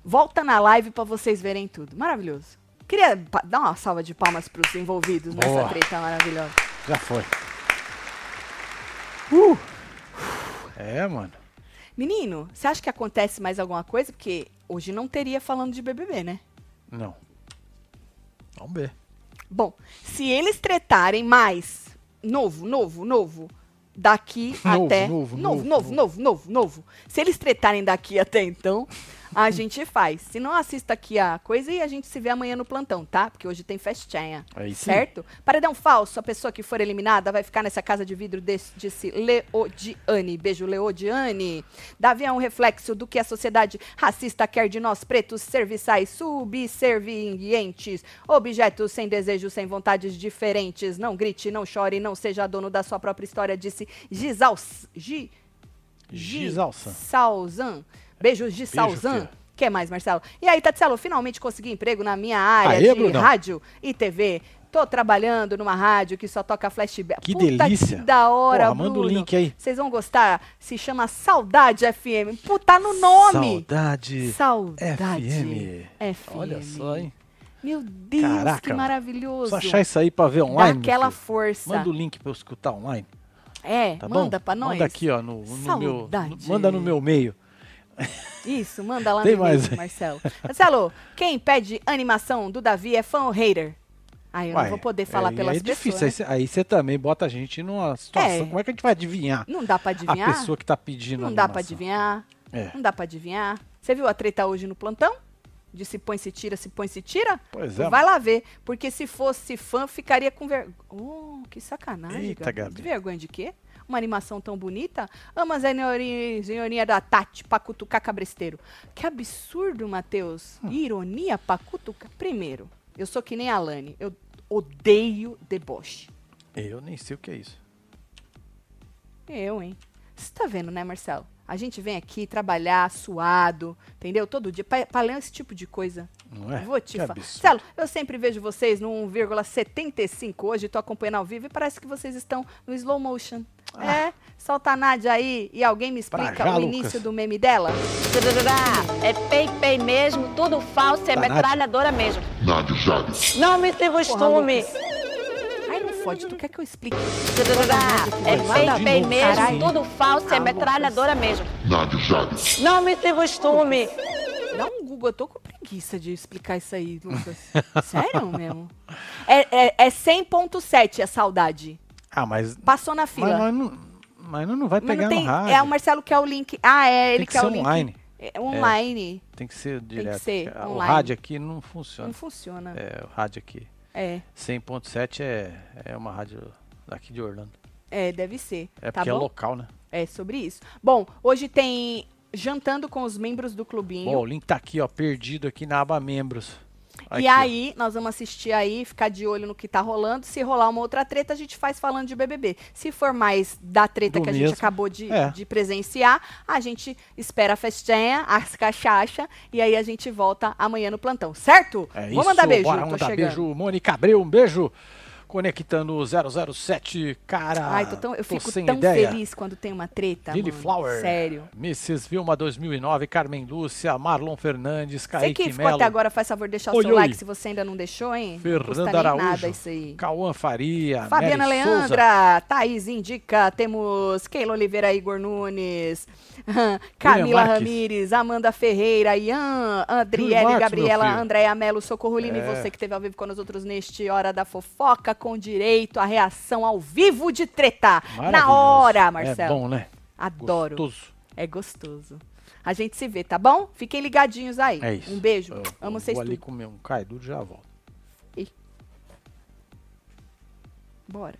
Volta na live pra vocês verem tudo. Maravilhoso. Queria dar uma salva de palmas pros envolvidos nessa Boa. treta maravilhosa. Já foi. Uh! É, mano. Menino, você acha que acontece mais alguma coisa? Porque hoje não teria falando de BBB, né? Não. Vamos ver. Bom, se eles tretarem mais, novo, novo, novo, daqui Novo, até. novo, novo, novo, novo, novo, novo, novo. Se eles tretarem daqui até então, a gente faz. Se não, assista aqui a coisa e a gente se vê amanhã no plantão, tá? Porque hoje tem festinha. Aí sim. certo? Paredão falso, a pessoa que for eliminada vai ficar nessa casa de vidro, desse, disse Leodiane. Beijo, Leodiane. Davi é um reflexo do que a sociedade racista quer de nós, pretos, serviçais, subservientes, objetos sem desejos, sem vontades diferentes. Não grite, não chore, não seja dono da sua própria história, disse Gisal... Gi, Gisalsan. Salzan. Beijos de Beijo, Salzan. filha. que mais, Marcelo? E aí, Tatselo, finalmente consegui emprego na minha área Aê, de Brunão. rádio e TV. Tô trabalhando numa rádio que só toca flashback. Que Puta delícia. Que da hora, Porra, manda o Bruno. link aí. Vocês vão gostar. Se chama Saudade FM. Puta, no nome. Saudade. Saudade. FM. FM. Olha só, hein? Meu Deus, Caraca, que maravilhoso. Só achar isso aí pra ver online. meu aquela filho. força. Manda o link pra eu escutar online. É, Tá manda bom? pra nós. Manda aqui, ó, no, no meu. Manda no meu meio. Isso, manda lá Tem no mais aí. Marcelo. Marcelo, quem pede animação do Davi é fã ou hater? Aí eu não Uai, vou poder falar aí pelas é difícil. pessoas. Aí né? Aí você também bota a gente numa situação. É. Como é que a gente vai adivinhar? Não dá pra adivinhar? A pessoa que tá pedindo Não dá pra adivinhar. É. Não dá pra adivinhar. Você viu a treta hoje no plantão? De se põe, se tira, se põe, se tira? Pois é. Vai lá ver. Porque se fosse fã, ficaria com vergonha. Oh, que sacanagem, Eita, Gabi. Gabi. De vergonha de quê? Uma animação tão bonita? Ama a senhorinha, senhorinha da Tati pra cutucar cabresteiro. Que absurdo, Matheus. Hum. Ironia pra cutucar. Primeiro, eu sou que nem a Lani. Eu odeio deboche. Eu nem sei o que é isso. Eu, hein? Você tá vendo, né, Marcelo? A gente vem aqui trabalhar suado, entendeu? Todo dia, pra, pra ler esse tipo de coisa. Não é? Vou te falar. Marcelo, eu sempre vejo vocês no 1,75 hoje, tô acompanhando ao vivo e parece que vocês estão no slow motion. É, solta a Nádia aí e alguém me explica já, o Lucas. início do meme dela? É pei-pei mesmo, tudo falso, é Nádia. metralhadora mesmo. Nádia Jales. Não me Porra, costume. Lucas. Ai, não fode, tu quer que eu explique? É pei-pei mesmo, tudo falso, é Ah, metralhadora mesmo. Nádia Jales. Não me se costume. Dá um Google, eu tô com preguiça de explicar isso aí, Lucas. Sério mesmo? É, é, é 100.7 a saudade. Ah, mas. Passou na Mas, fila. mas não, mas não vai Mas pegar não tem. no rádio. É o Marcelo que é o link. Ah, é ele Tem que que, é ser o link. online. É online. Tem que ser direto. ser porque O online. rádio aqui não funciona. Não funciona. É, o rádio aqui. É, 100.7 é, é uma rádio daqui de Orlando. é, deve ser. É tá porque é bom? local, né? É sobre isso. Bom, hoje tem jantando com os membros do clubinho. Bom, o link tá aqui, ó, perdido aqui na aba membros. E Aqui, ó. aí, nós vamos assistir aí, ficar de olho no que tá rolando. Se rolar uma outra treta, a gente faz falando de BBB. Se for mais da treta Do que a gente acabou de, É. de presenciar, a gente espera a festinha, as cachaça, e aí a gente volta amanhã no plantão, certo? É Vou isso, mandar beijo, bora mandar chegando. beijo. Mônica Abreu, um beijo. Conectando o 007, cara. Ai, tô tão- eu tô fico tão ideia. feliz quando tem uma treta, Lily mano. Flower. Sério. Mrs. Vilma 2009, Carmen Lúcia, Marlon Fernandes, Você Kaique que ficou Melo, até agora, faz favor de deixar o Oi, seu oi. like se você ainda não deixou, hein? Fernanda Araújo, nada isso aí. Cauã Faria, Fabiana Mary Souza. Leandra, Thaís Indica, temos Keila Oliveira, Igor Nunes, Camila. Ramires, Amanda Ferreira, Ian, Júlio Adriele, Marques, Gabriela. Andréa Melo, Socorro Lima e É. você que esteve ao vivo com nós outros neste Hora da Fofoca, com direito à reação ao vivo de treta. Na hora, é Marcelo. É bom, né? Adoro. Gostoso. É gostoso. A gente se vê, tá bom? Fiquem ligadinhos aí. É isso. Um beijo. Eu, Amo eu vocês vou tudo. ali comer um caidu já volto. E... Bora.